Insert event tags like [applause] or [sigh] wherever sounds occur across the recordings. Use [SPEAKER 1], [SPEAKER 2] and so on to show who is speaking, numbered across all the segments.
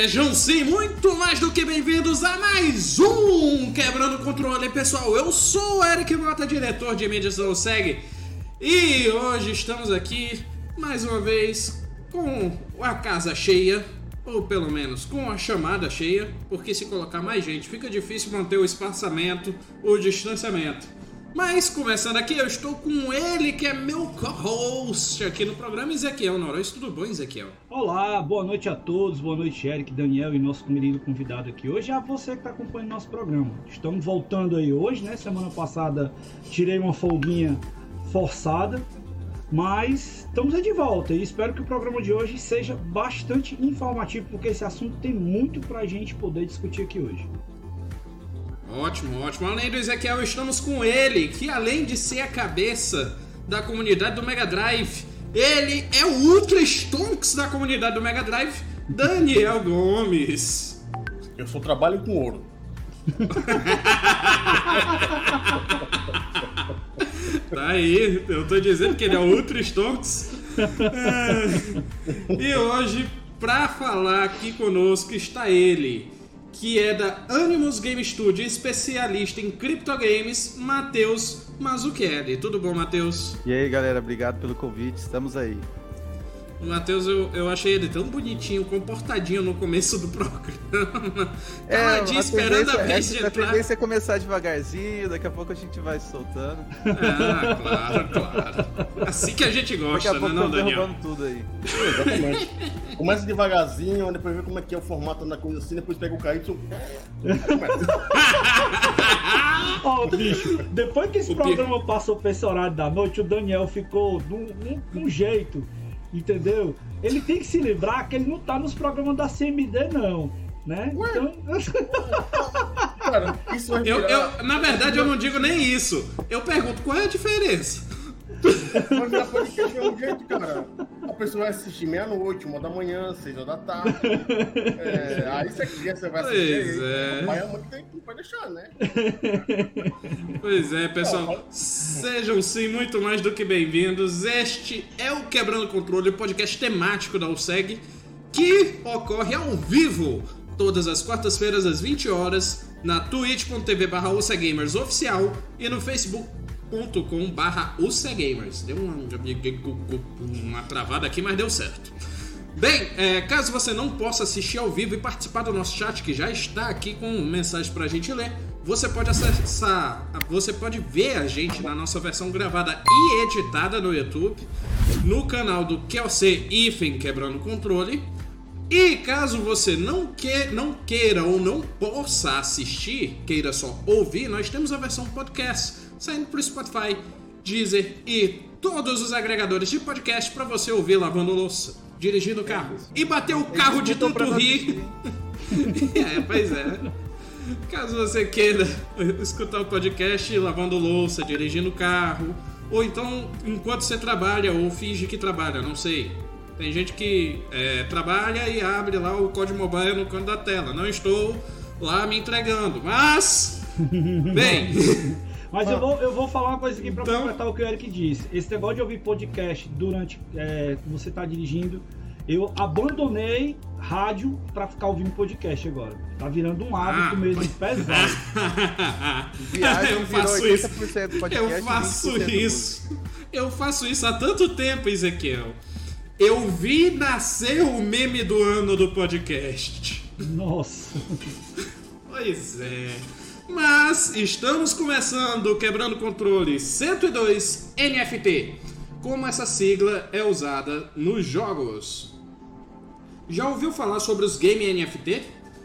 [SPEAKER 1] Sejam sim muito mais do que bem-vindos a mais um Quebrando o Controle, pessoal. Eu sou o Eric Mota, diretor de mídias do SEG, e hoje estamos aqui mais uma vez com a casa cheia, ou pelo menos com a chamada cheia, porque se colocar mais gente fica difícil manter o espaçamento, o distanciamento. Mas começando aqui, eu estou com ele, que é meu co-host aqui no programa, Ezequiel Noronha. Tudo bom, Ezequiel?
[SPEAKER 2] Olá, boa noite a todos, boa noite, Eric, Daniel e nosso querido convidado aqui hoje. É você que está acompanhando nosso programa. Estamos voltando aí hoje, né? Semana passada tirei uma folguinha forçada, mas estamos de volta e espero que o programa de hoje seja bastante informativo, porque esse assunto tem muito pra gente poder discutir aqui hoje.
[SPEAKER 1] Ótimo, ótimo. Além do Ezequiel, estamos com ele, que além de ser a cabeça da comunidade do Mega Drive, ele é o Ultra Stonks da comunidade do Mega Drive, Daniel Gomes.
[SPEAKER 3] Eu só trabalho com ouro. [laughs]
[SPEAKER 1] tá aí, eu tô dizendo que ele é o Ultra Stonks. É. E hoje, pra falar aqui conosco, está ele que é da Animus Game Studio, especialista em criptogames, Matheus Mazzucchelli. Tudo bom, Matheus?
[SPEAKER 4] E aí, galera, obrigado pelo convite, estamos aí.
[SPEAKER 1] O Matheus, eu, eu achei ele tão bonitinho, comportadinho no começo do programa.
[SPEAKER 4] É, Caladinho, esperando a vez de entrar. A tendência é começar devagarzinho, daqui a pouco a gente vai soltando.
[SPEAKER 1] Ah, claro, claro. Assim que a gente gosta,
[SPEAKER 4] daqui a
[SPEAKER 1] né, não, Daniel?
[SPEAKER 4] tudo aí.
[SPEAKER 3] Exatamente. Começa devagarzinho, depois vê como é que é o formato da coisa assim, depois pega o KY. [laughs]
[SPEAKER 2] Ó, oh, bicho, depois que esse o programa passou pra esse horário da noite, o Daniel ficou de um jeito Entendeu? Ele tem que se lembrar que ele não tá nos programas da CMD, não. Né? Ué? Então.
[SPEAKER 1] Cara, isso vai virar... eu, eu, Na verdade, eu não digo nem isso. Eu pergunto qual é a diferença.
[SPEAKER 3] Mas virar podcast é um jeito, cara. A pessoa vai assistir meia-noite, uma da manhã, seis horas da tarde. É, aí se a criança vai assistir, pois é. pai a mãe tem que vai deixar, né?
[SPEAKER 1] Pois é, pessoal. Sejam sim muito mais do que bem-vindos. Este é o Quebrando o Controle, o podcast temático da USEG, que ocorre ao vivo todas as quartas-feiras às 20 horas na twitch.tv barra oficial e no facebook youtube.com barra UCGamers. Deu uma, uma travada aqui, mas deu certo. Bem, é, caso você não possa assistir ao vivo e participar do nosso chat, que já está aqui com mensagens para a gente ler, você pode acessar, você pode ver a gente na nossa versão gravada e editada no YouTube, no canal do QLC IFEM Quebrando Controle. E caso você não, que, não queira ou não possa assistir, queira só ouvir, nós temos a versão podcast saindo pro Spotify, Deezer e todos os agregadores de podcast para você ouvir lavando louça, dirigindo o carro e bater o carro de tanto rir. [laughs] é, pois é. Caso você queira escutar o podcast lavando louça, dirigindo o carro, ou então enquanto você trabalha ou finge que trabalha, não sei. Tem gente que é, trabalha e abre lá o código mobile no canto da tela. Não estou lá me entregando, mas. [laughs] Bem.
[SPEAKER 2] Mas ah. eu, vou, eu vou falar uma coisa aqui pra então... completar o que o Eric disse. Esse negócio de ouvir podcast durante é, você tá dirigindo, eu abandonei rádio para ficar ouvindo podcast agora. Tá virando um hábito ah, mesmo pesado. [laughs]
[SPEAKER 1] Viagem eu faço isso. Podcast, eu faço isso. Eu faço isso há tanto tempo, Ezequiel. Eu vi nascer o meme do ano do podcast.
[SPEAKER 2] Nossa.
[SPEAKER 1] Pois é. Mas estamos começando Quebrando Controle 102 NFT. Como essa sigla é usada nos jogos. Já ouviu falar sobre os game NFT?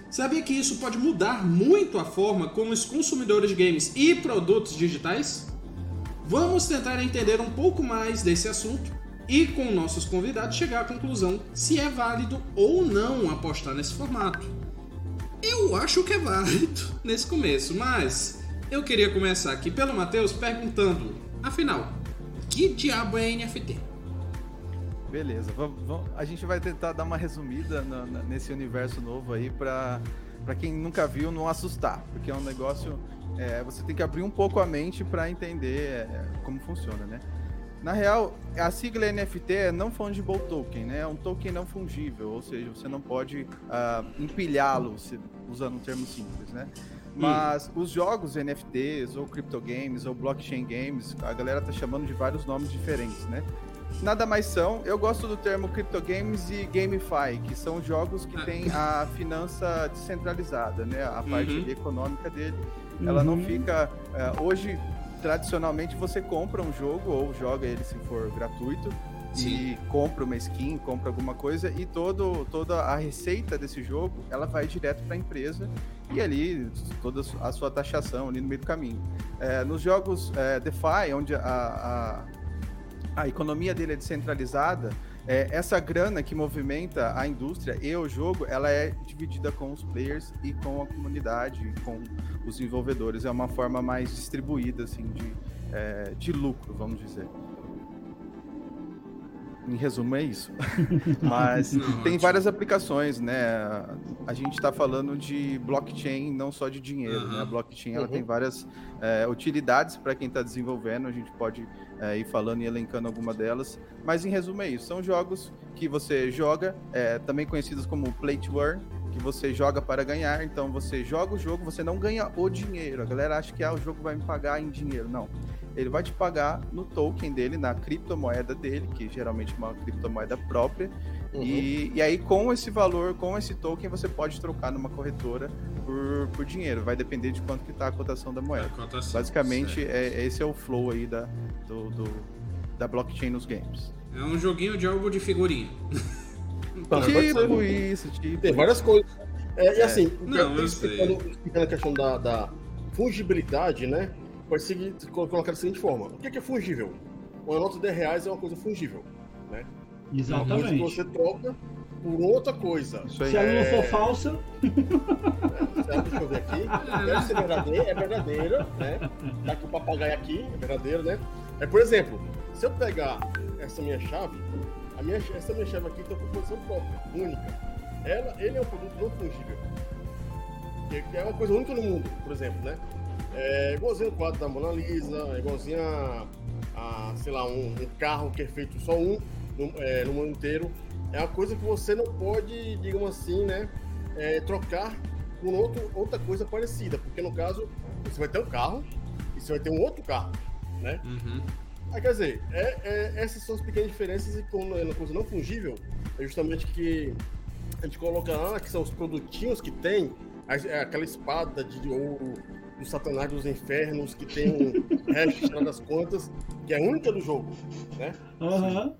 [SPEAKER 1] Sabia que isso pode mudar muito a forma como os consumidores de games e produtos digitais? Vamos tentar entender um pouco mais desse assunto e com nossos convidados chegar à conclusão se é válido ou não apostar nesse formato. Eu acho que é válido [laughs] nesse começo, mas eu queria começar aqui pelo Matheus perguntando, afinal, que diabo é NFT?
[SPEAKER 4] Beleza, a gente vai tentar dar uma resumida nesse universo novo aí para para quem nunca viu não assustar, porque é um negócio é, você tem que abrir um pouco a mente para entender é, como funciona, né? Na real, a sigla NFT é não fungible token, né? É um token não fungível, ou seja, você não pode uh, empilhá-lo, usando um termo simples, né? Mas hum. os jogos NFTs, ou cryptogames, ou blockchain games, a galera tá chamando de vários nomes diferentes, né? Nada mais são, eu gosto do termo cryptogames e gamify, que são jogos que ah. têm a finança descentralizada, né? A parte uhum. econômica dele. Ela uhum. não fica. Uh, hoje, tradicionalmente, você compra um jogo ou joga ele se for gratuito. Sim. e compra uma skin, compra alguma coisa e todo, toda a receita desse jogo ela vai direto para a empresa e ali toda a sua taxação ali no meio do caminho. É, nos jogos é, DeFi, onde a, a, a, economia dele é descentralizada, é, essa grana que movimenta a indústria e o jogo, ela é dividida com os players e com a comunidade, com os desenvolvedores. É uma forma mais distribuída assim de, é, de lucro, vamos dizer. Em resumo, é isso. [laughs] Mas tem várias aplicações, né? A gente está falando de blockchain, não só de dinheiro, né? A blockchain ela uhum. tem várias é, utilidades para quem está desenvolvendo. A gente pode é, ir falando e elencando alguma delas. Mas em resumo é isso. São jogos que você joga, é, também conhecidos como play to earn, que você joga para ganhar. Então você joga o jogo, você não ganha o dinheiro. A galera acha que ah, o jogo vai me pagar em dinheiro. Não ele vai te pagar no token dele, na criptomoeda dele, que geralmente é uma criptomoeda própria. Uhum. E, e aí, com esse valor, com esse token, você pode trocar numa corretora por, por dinheiro. Vai depender de quanto que está a cotação da moeda. Cotação, Basicamente, é, esse é o flow aí da, do, do, da blockchain nos games.
[SPEAKER 1] É um joguinho de algo de figurinha. [laughs]
[SPEAKER 3] tipo isso, tipo. Tem várias coisas. É, e é. assim, não, eu explicando, explicando a questão da, da fungibilidade, né? pode seguir, colocar da seguinte forma: o que é fungível? Uma nota de 10 reais é uma coisa fungível, né?
[SPEAKER 2] Exatamente.
[SPEAKER 3] Você troca por outra coisa.
[SPEAKER 2] Se ela não for falsa.
[SPEAKER 3] É, deixa eu ver aqui. Deve ser verdadeira, é verdadeira, né? Tá com o papagaio aqui, é verdadeiro, né? É, por exemplo, se eu pegar essa minha chave, a minha, essa minha chave aqui tem uma composição própria, única. Ela, ele é um produto não fungível. Que é uma coisa única no mundo, por exemplo, né? É igualzinho o quadro da Mona Lisa, é igualzinho a, a sei lá, um, um, carro que é feito só um no, é, no, mundo inteiro. É uma coisa que você não pode, digamos assim, né, é, trocar com outro, outra coisa parecida. Porque no caso, você vai ter um carro e você vai ter um outro carro, né? Uhum. Ah, quer dizer, é, é, essas são as pequenas diferenças e quando é uma coisa não fungível, é justamente que a gente coloca lá, que são os produtinhos que tem, é aquela espada de ouro do Satanás dos Infernos, que tem um [laughs] resto das contas, que é a única do jogo, né?
[SPEAKER 2] Uhum.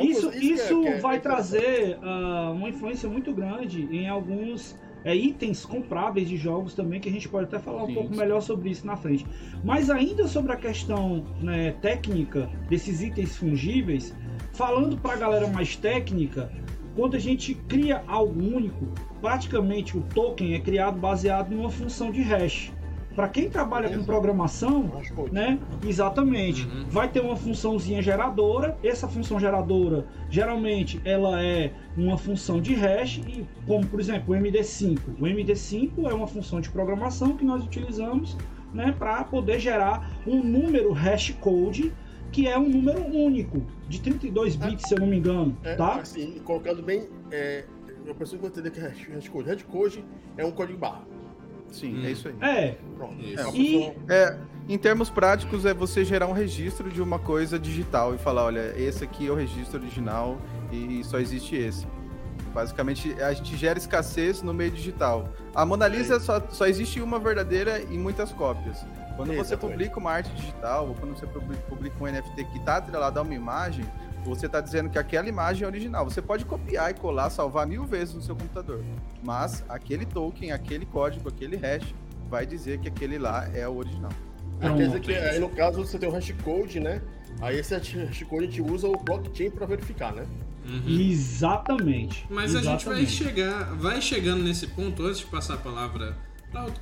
[SPEAKER 2] Isso, isso, isso é, é, vai trazer uh, uma influência muito grande em alguns é, itens compráveis de jogos também, que a gente pode até falar sim, um pouco melhor sobre isso na frente. Mas ainda sobre a questão né, técnica desses itens fungíveis, falando para a galera mais técnica, quando a gente cria algo único, praticamente o token é criado baseado em uma função de hash. Para quem trabalha com programação, né? Exatamente. Uhum. Vai ter uma funçãozinha geradora. Essa função geradora, geralmente, ela é uma função de hash, e, como por exemplo o MD5. O MD5 é uma função de programação que nós utilizamos né, para poder gerar um número hash code que é um número único, de 32 é. bits, é, se eu não me engano,
[SPEAKER 3] é,
[SPEAKER 2] tá?
[SPEAKER 3] Assim, colocando bem, é, eu preciso entender que é hashcode. Hashcode é um código barra.
[SPEAKER 4] Sim, hum. é isso aí.
[SPEAKER 2] É.
[SPEAKER 4] Pronto. Isso. É, e... é, em termos práticos, é você gerar um registro de uma coisa digital e falar, olha, esse aqui é o registro original e só existe esse. Basicamente, a gente gera escassez no meio digital. A Mona Lisa é. só, só existe uma verdadeira e muitas cópias. Quando você publica uma arte digital, ou quando você publica um NFT que está atrelado a uma imagem, você está dizendo que aquela imagem é original. Você pode copiar e colar, salvar mil vezes no seu computador. Mas aquele token, aquele código, aquele hash, vai dizer que aquele lá é o original.
[SPEAKER 3] É, quer dizer que aí no caso você tem o hashcode, né? Aí esse hashcode a gente usa o blockchain para verificar, né?
[SPEAKER 2] Uhum. Exatamente.
[SPEAKER 1] Mas
[SPEAKER 2] Exatamente.
[SPEAKER 1] a gente vai chegar, vai chegando nesse ponto antes de passar a palavra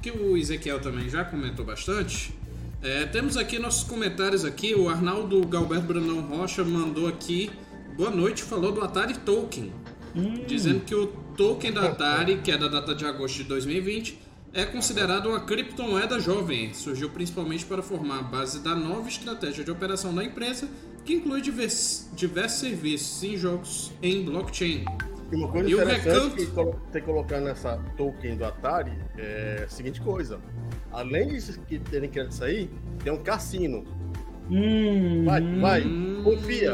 [SPEAKER 1] que o Ezequiel também já comentou bastante. É, temos aqui nossos comentários aqui. O Arnaldo Galberto Brandão Rocha mandou aqui. Boa noite, falou do Atari Token. Hum. Dizendo que o token da Atari, que é da data de agosto de 2020, é considerado uma criptomoeda jovem. Surgiu principalmente para formar a base da nova estratégia de operação da empresa, que inclui divers, diversos serviços em jogos em blockchain.
[SPEAKER 3] E uma coisa
[SPEAKER 1] E o
[SPEAKER 3] interessante
[SPEAKER 1] recanto?
[SPEAKER 3] que colo- ter colocado nessa token do Atari é a seguinte coisa. Além disso que terem criado isso aí, tem um cassino.
[SPEAKER 2] Hum,
[SPEAKER 3] Vai, vai.
[SPEAKER 1] Hum,
[SPEAKER 3] Confia.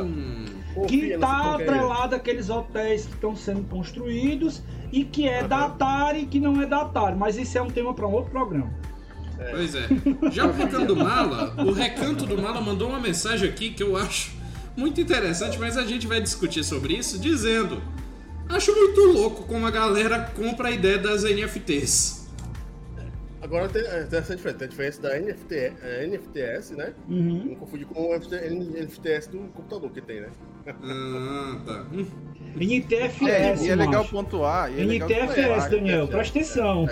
[SPEAKER 3] Confia
[SPEAKER 2] Que tá
[SPEAKER 3] aí.
[SPEAKER 2] atrelado àqueles hotéis que estão sendo construídos e que é da. Atari e que não é da Atari. Mas isso é um tema para um outro programa.
[SPEAKER 1] Pois é. Já o Recanto do Mala, o Recanto do Mala mandou uma mensagem aqui que eu acho muito interessante, mas a gente vai discutir sobre isso, dizendo: Acho muito louco como a galera compra a ideia das NFTs.
[SPEAKER 3] Agora tem, é, tem essa diferença. Tem a diferença da NFT, é, NFTS, né?
[SPEAKER 2] Uhum.
[SPEAKER 3] Não confundir com o NFT NFTS do computador que tem, né?
[SPEAKER 1] Ah, tá.
[SPEAKER 2] NTFS,
[SPEAKER 4] É, e é legal pontuar. E é legal
[SPEAKER 2] NTFS,
[SPEAKER 4] pontuar-
[SPEAKER 2] Daniel,
[SPEAKER 3] é,
[SPEAKER 2] presta atenção.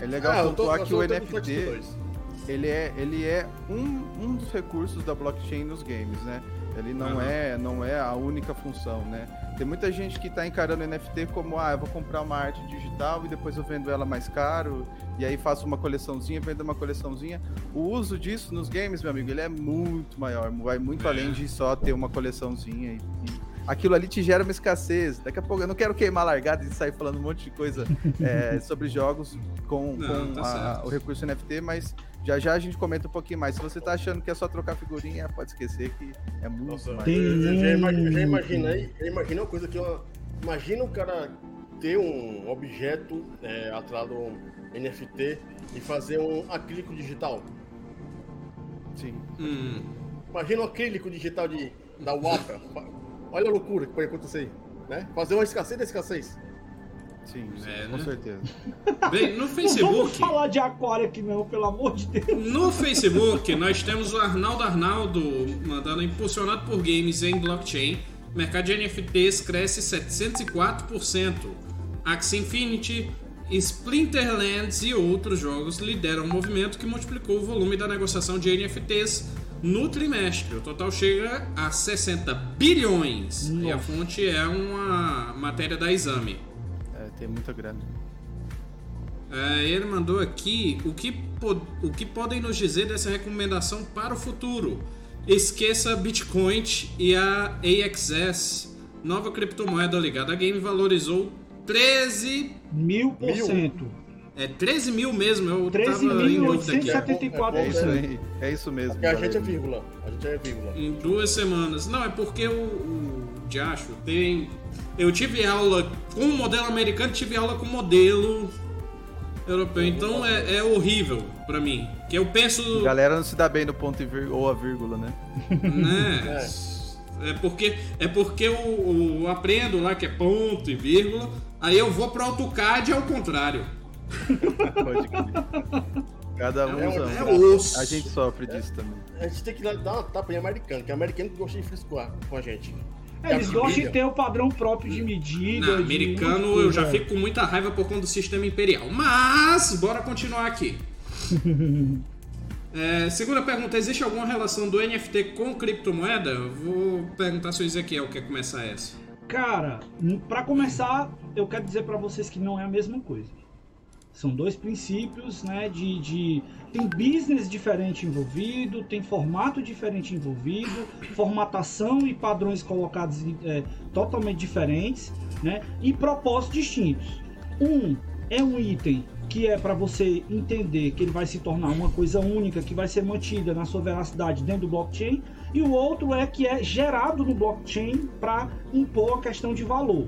[SPEAKER 4] É legal
[SPEAKER 3] Ah, eu tô-
[SPEAKER 4] pontuar
[SPEAKER 3] eu
[SPEAKER 4] que
[SPEAKER 3] tô-
[SPEAKER 4] o
[SPEAKER 3] tô
[SPEAKER 4] NFT ele é, ele é um, um dos recursos da blockchain nos games, né? Ele não
[SPEAKER 1] Aham.
[SPEAKER 4] é não é a única função, né? Tem muita gente que está encarando o NFT como, ah, eu vou comprar uma arte digital e depois eu vendo ela mais caro, e aí faço uma coleçãozinha, vendo uma coleçãozinha. O uso disso nos games, meu amigo, ele é muito maior, vai muito
[SPEAKER 1] É.
[SPEAKER 4] além de só ter uma coleçãozinha e, e aquilo ali te gera uma escassez. Daqui a pouco eu não quero queimar largada e sair falando um monte de coisa [laughs] é, sobre jogos com,
[SPEAKER 1] Não,
[SPEAKER 4] com
[SPEAKER 1] tá
[SPEAKER 4] a- o recurso NFT, mas já já a gente comenta um pouquinho mais. Se você tá achando que é só trocar figurinha, pode esquecer que é muito
[SPEAKER 3] Nossa,
[SPEAKER 4] mais.
[SPEAKER 2] Tem
[SPEAKER 3] eu já, imagi- já imaginei, já imaginei uma coisa que eu, imagina o cara ter um objeto é, atrelado a um NFT e fazer um acrílico digital.
[SPEAKER 4] Sim.
[SPEAKER 1] hum.
[SPEAKER 3] Imagina um acrílico digital de, da Waka. [laughs] Olha a loucura que pode acontecer aí, né? Fazer uma escassez da escassez.
[SPEAKER 4] Sim, sim,
[SPEAKER 1] É,
[SPEAKER 4] com
[SPEAKER 1] né?
[SPEAKER 4] certeza.
[SPEAKER 1] Bem, no [laughs]
[SPEAKER 2] Não vamos
[SPEAKER 1] Facebook.
[SPEAKER 2] falar de aquário aqui não, pelo amor de Deus.
[SPEAKER 1] No Facebook, nós temos o Arnaldo Arnaldo mandando impulsionado por games em blockchain. O mercado de NFTs cresce 704%. Axie Infinity, Splinterlands e outros jogos lideram o movimento que multiplicou o volume da negociação de NFTs no trimestre. O total chega a 60 bilhões. E a
[SPEAKER 2] Nossa.
[SPEAKER 1] fonte é uma matéria da Exame.
[SPEAKER 4] É, tem muita grana.
[SPEAKER 1] É, ele mandou aqui o que, o que podem nos dizer dessa recomendação para o futuro. Esqueça Bitcoin e a AXS, nova criptomoeda ligada à game, valorizou 13.
[SPEAKER 2] Mil por cento.
[SPEAKER 1] É 13 mil mesmo, eu tava em dúvida aqui.
[SPEAKER 2] 13.874%.
[SPEAKER 4] É isso aí. É isso mesmo.
[SPEAKER 3] Porque a gente é vírgula. A gente é vírgula.
[SPEAKER 1] Em duas semanas. Não, é porque o, o Diacho tem. Eu tive aula com o modelo americano, tive aula com o modelo europeu. Então é, é horrível pra mim. Que eu penso.
[SPEAKER 4] A galera não se dá bem no ponto e vírgula, ou a vírgula, né?
[SPEAKER 1] né? [laughs] É porque, é porque eu, eu aprendo lá que é ponto e vírgula, aí eu vou pro AutoCAD ao contrário.
[SPEAKER 4] Pode crer. Cada um
[SPEAKER 3] É,
[SPEAKER 4] usa
[SPEAKER 3] é
[SPEAKER 4] um.
[SPEAKER 1] osso.
[SPEAKER 4] A gente sofre disso também.
[SPEAKER 3] A gente tem que dar uma tapa em americano, que é americano que gosta de friscoar com a gente.
[SPEAKER 2] É, Eles gostam de ter o padrão próprio de medida.
[SPEAKER 1] Na
[SPEAKER 2] de
[SPEAKER 1] americano eu já
[SPEAKER 2] coisa.
[SPEAKER 1] fico com muita raiva por conta do sistema imperial. Mas, bora continuar aqui. [laughs] É, segunda pergunta: existe alguma relação do NFT com criptomoeda? Eu Vou perguntar se o Ezequiel quer começar essa.
[SPEAKER 2] Cara, pra começar, eu quero dizer pra vocês que não é a mesma coisa. São dois princípios, né? De, de tem business diferente envolvido, tem formato diferente envolvido, formatação e padrões colocados é, totalmente diferentes, né? E propósitos distintos. Um é um item que é para você entender que ele vai se tornar uma coisa única, que vai ser mantida na sua veracidade dentro do blockchain, e o outro é que é gerado no blockchain para impor a questão de valor.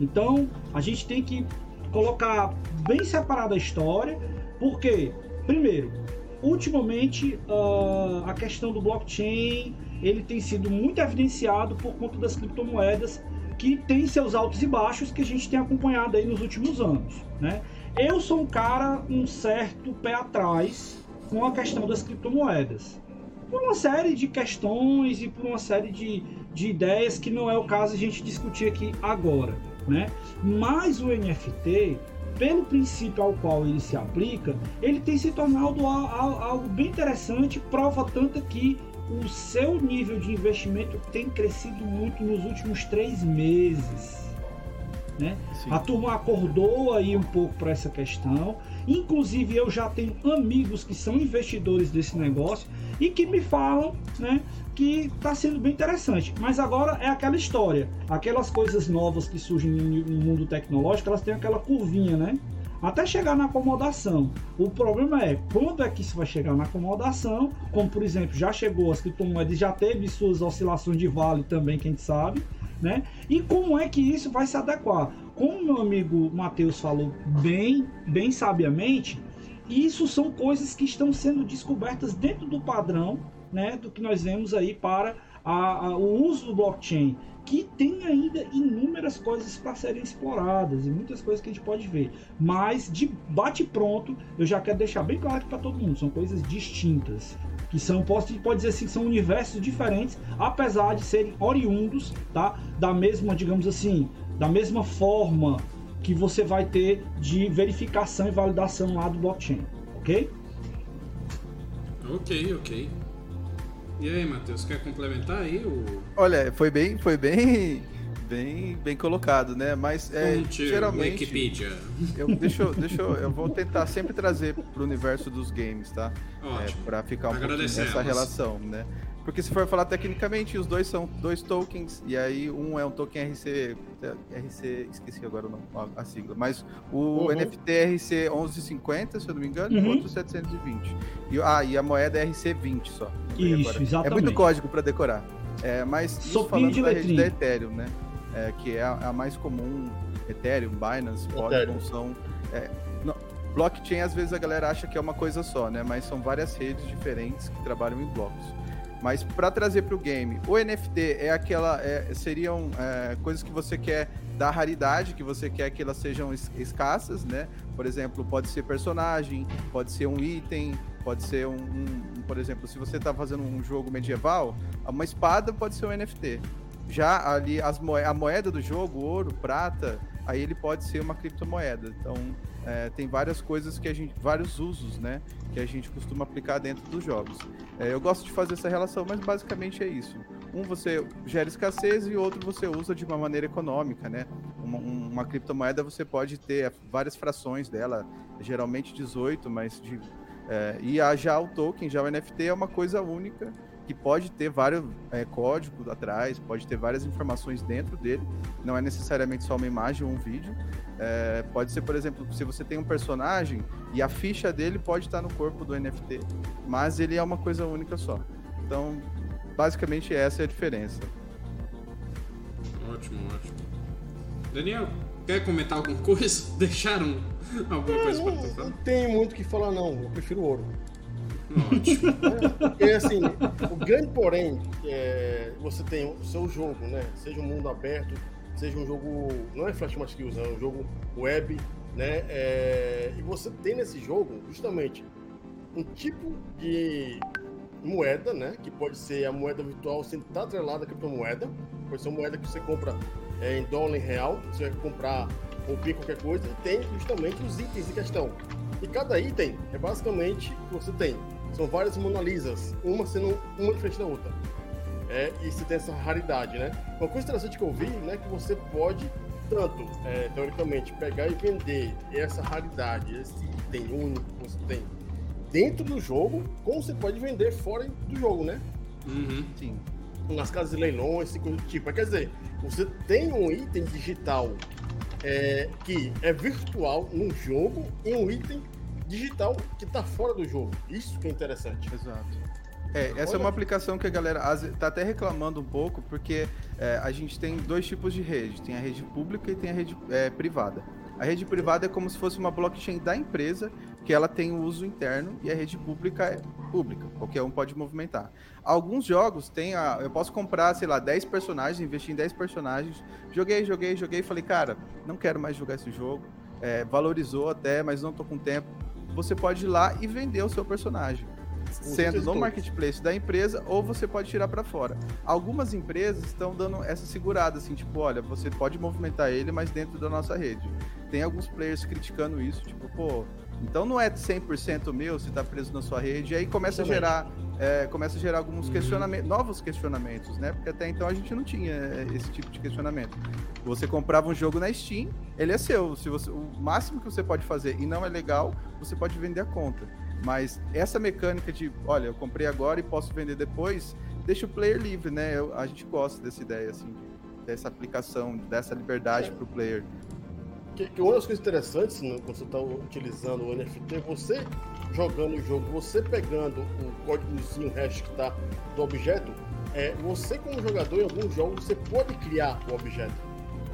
[SPEAKER 2] Então, a gente tem que colocar bem separada a história, porque, primeiro, ultimamente ah, a questão do blockchain ele tem sido muito evidenciado por conta das criptomoedas que tem seus altos e baixos que a gente tem acompanhado aí nos últimos anos, né? Eu sou um cara um certo pé atrás com a questão das criptomoedas. Por uma série de questões e por uma série de, de ideias que não é o caso a gente discutir aqui agora, né? Mas o NFT, pelo princípio ao qual ele se aplica, ele tem se tornado algo bem interessante, prova tanto que o seu nível de investimento tem crescido muito nos últimos três meses. Né? A turma acordou aí um pouco para essa questão. Inclusive eu já tenho amigos que são investidores desse negócio e que me falam, né, que está sendo bem interessante. Mas agora é aquela história, aquelas coisas novas que surgem no mundo tecnológico, elas têm aquela curvinha, né? Até chegar na acomodação. O problema é quando é que isso vai chegar na acomodação, como por exemplo, já chegou as criptomoedas, já teve suas oscilações de vale também, quem sabe, né? E como é que isso vai se adequar? Como meu amigo Matheus falou bem, bem sabiamente, isso são coisas que estão sendo descobertas dentro do padrão, né, do que nós vemos aí para a, a, o uso do blockchain que tem ainda inúmeras coisas para serem exploradas e muitas coisas que a gente pode ver. Mas de bate pronto, eu já quero deixar bem claro para todo mundo, são coisas distintas, que são pode, pode dizer assim, são universos diferentes, apesar de serem oriundos, tá? Da mesma, digamos assim, da mesma forma que você vai ter de verificação e validação lá do blockchain,
[SPEAKER 1] OK? OK, OK. E aí, Matheus, quer complementar aí o.
[SPEAKER 4] Olha, foi bem, foi bem, bem, bem colocado, né? Mas é, geralmente. Wikipedia. Eu, deixa, deixa eu, vou tentar sempre trazer para o universo dos games, tá? Ótimo. É, para ficar um pouquinho nessa relação, né? Porque se for falar tecnicamente, os dois são dois tokens, e aí um é um token RC. RC, esqueci agora o nome, a sigla, mas o uhum. NFT é RC 1150, se eu não me engano, uhum. e o outro 720. E, ah, e a moeda é RC 20 só.
[SPEAKER 2] Isso, agora. exatamente.
[SPEAKER 4] É muito código para decorar. É, mas isso falando da rede da Ethereum, né? É, que é a, a, mais comum, Ethereum, Binance, Polygon são. É, não, blockchain, às vezes a galera acha que é uma coisa só, né? Mas são várias redes diferentes que trabalham em blocos. Mas para trazer para o game, o NFT é aquela, é, seriam é, coisas que você quer dar raridade, que você quer que elas sejam es escassas, né? Por exemplo, pode ser personagem, pode ser um item, pode ser um, um por exemplo, se você está fazendo um jogo medieval, uma espada pode ser um NFT. Já ali as a moeda do jogo, ouro, prata, aí ele pode ser uma criptomoeda. Então é, tem várias coisas que a gente, vários usos, né, que a gente costuma aplicar dentro dos jogos. É, eu gosto de fazer essa relação, mas basicamente é isso. Um você gera escassez e outro você usa de uma maneira econômica, né? Uma, uma criptomoeda você pode ter várias frações dela, geralmente 18, mas de, é, e a, já o token, já o NFT é uma coisa única que pode ter vários é, códigos atrás, pode ter várias informações dentro dele, não é necessariamente só uma imagem ou um vídeo. É, pode ser, por exemplo, se você tem um personagem e a ficha dele pode estar no corpo do NFT, mas ele é uma coisa única só. Então, basicamente essa é a diferença.
[SPEAKER 1] Ótimo, ótimo. Daniel, quer comentar alguma coisa? [laughs] Deixaram alguma coisa para tu
[SPEAKER 3] falar? Não tem muito o que falar não, eu prefiro ouro. Ótimo. [laughs] Porque assim, o grande porém é você tem o seu jogo, né? Seja um mundo aberto, seja um jogo. Não é Flash que usa, é um jogo web, né? É, e você tem nesse jogo justamente um tipo de moeda, né? Que pode ser a moeda virtual sem estar atrelada à criptomoeda. Pode ser uma moeda que você compra é, em dólar em real, você vai comprar ou qualquer coisa, e tem justamente os itens em questão. E cada item é basicamente o que você tem. São várias Mona Lisas, uma sendo uma diferente da outra. É, e você tem essa raridade, né? Uma coisa interessante que eu vi, né, que você pode tanto, é, teoricamente, pegar e vender essa raridade, esse item único que você tem dentro do jogo, como você pode vender fora do jogo, né?
[SPEAKER 1] Uhum.
[SPEAKER 3] Sim. Nas casas de leilões, esse coisa do tipo. Quer dizer, você tem um item digital é, que é virtual no jogo e um item digital que está fora do jogo. Isso que é interessante.
[SPEAKER 4] Exato. É, essa Olha. é uma aplicação que a galera está até reclamando um pouco, porque é, a gente tem dois tipos de rede. Tem a rede pública e tem a rede é, privada. A rede privada é como se fosse uma blockchain da empresa, que ela tem o uso interno, e a rede pública é pública, qualquer um pode movimentar. Alguns jogos tem a. Eu posso comprar, sei lá, 10 personagens, investir em 10 personagens. Joguei, joguei, joguei falei, cara, não quero mais jogar esse jogo. É, valorizou até, mas não tô com tempo. Você pode ir lá e vender o seu personagem. Sendo no marketplace da empresa ou você pode tirar para fora. Algumas empresas estão dando essa segurada, assim, tipo, olha, você pode movimentar ele, mas dentro da nossa rede. Tem alguns players criticando isso, tipo, pô, então não é 100% meu se está preso na sua rede, e aí começa a gerar, é, começa a gerar alguns uhum. questionamentos, novos questionamentos, né? Porque até então a gente não tinha é, esse tipo de questionamento. Você comprava um jogo na Steam, ele é seu. Se você, o máximo que você pode fazer e não é legal, você pode vender a conta. Mas essa mecânica de, olha, eu comprei agora e posso vender depois, deixa o player livre, né? Eu, a gente gosta dessa ideia, assim, dessa aplicação, dessa liberdade é. para o player.
[SPEAKER 3] Que, que, uma das coisas interessantes né, quando você está utilizando o NFT, você jogando o jogo, você pegando o códigozinho hash que está do objeto, é, você como jogador em alguns jogos você pode criar o objeto.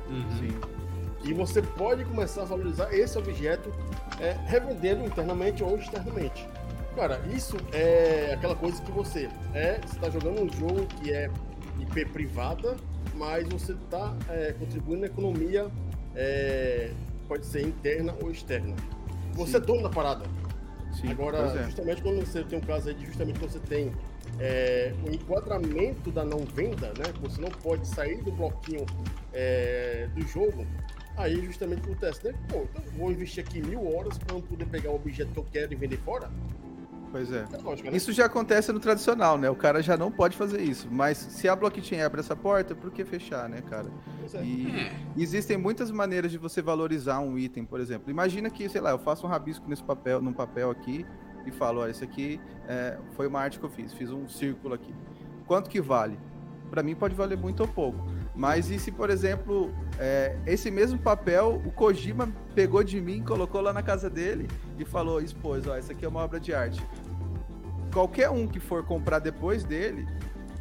[SPEAKER 1] Uhum. Sim.
[SPEAKER 3] E você pode começar a valorizar esse objeto é, revendendo internamente ou externamente. Cara, isso é aquela coisa que você é, está jogando um jogo que é IP privada, mas você está é, contribuindo na economia, é, pode ser interna ou externa. Você Sim. é dono da parada. Sim, Agora, é. justamente quando você tem um caso aí de justamente quando você tem é, o enquadramento da não venda, né? Você não pode sair do bloquinho é, do jogo. Aí justamente acontece, né? Pô, então vou investir aqui mil horas para não poder pegar o objeto que eu quero e vender fora.
[SPEAKER 4] Pois é. é lógico, né? Isso já acontece no tradicional, né? O cara já não pode fazer isso. Mas se a blockchain abre essa porta, por que fechar, né, cara? É. E existem muitas maneiras de você valorizar um item, por exemplo. Imagina que, sei lá, eu faço um rabisco nesse papel, num papel aqui e falo, olha, isso aqui é, foi uma arte que eu fiz, fiz um círculo aqui. Quanto que vale? Para mim pode valer muito ou pouco. Mas e se, por exemplo, é, esse mesmo papel o Kojima pegou de mim, colocou lá na casa dele e falou, esposa, ó, isso aqui é uma obra de arte. Qualquer um que for comprar depois dele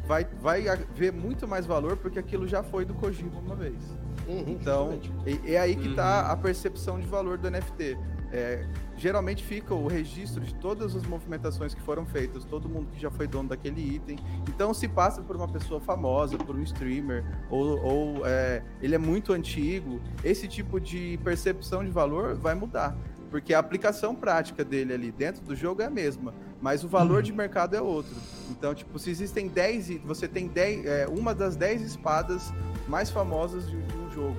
[SPEAKER 4] vai, vai ver muito mais valor porque aquilo já foi do Kojima uma vez. Uhum, então, é, é, aí que está uhum. a percepção de valor do NFT. É, geralmente fica o registro de todas as movimentações que foram feitas, todo mundo que já foi dono daquele item. Então, se passa por uma pessoa famosa, por um streamer, ou, ou é, ele é muito antigo, esse tipo de percepção de valor vai mudar. Porque a aplicação prática dele ali dentro do jogo é a mesma, mas o valor uhum. de mercado é outro. Então, tipo, se existem 10 você tem 10, é, uma das 10 espadas mais famosas de, de um jogo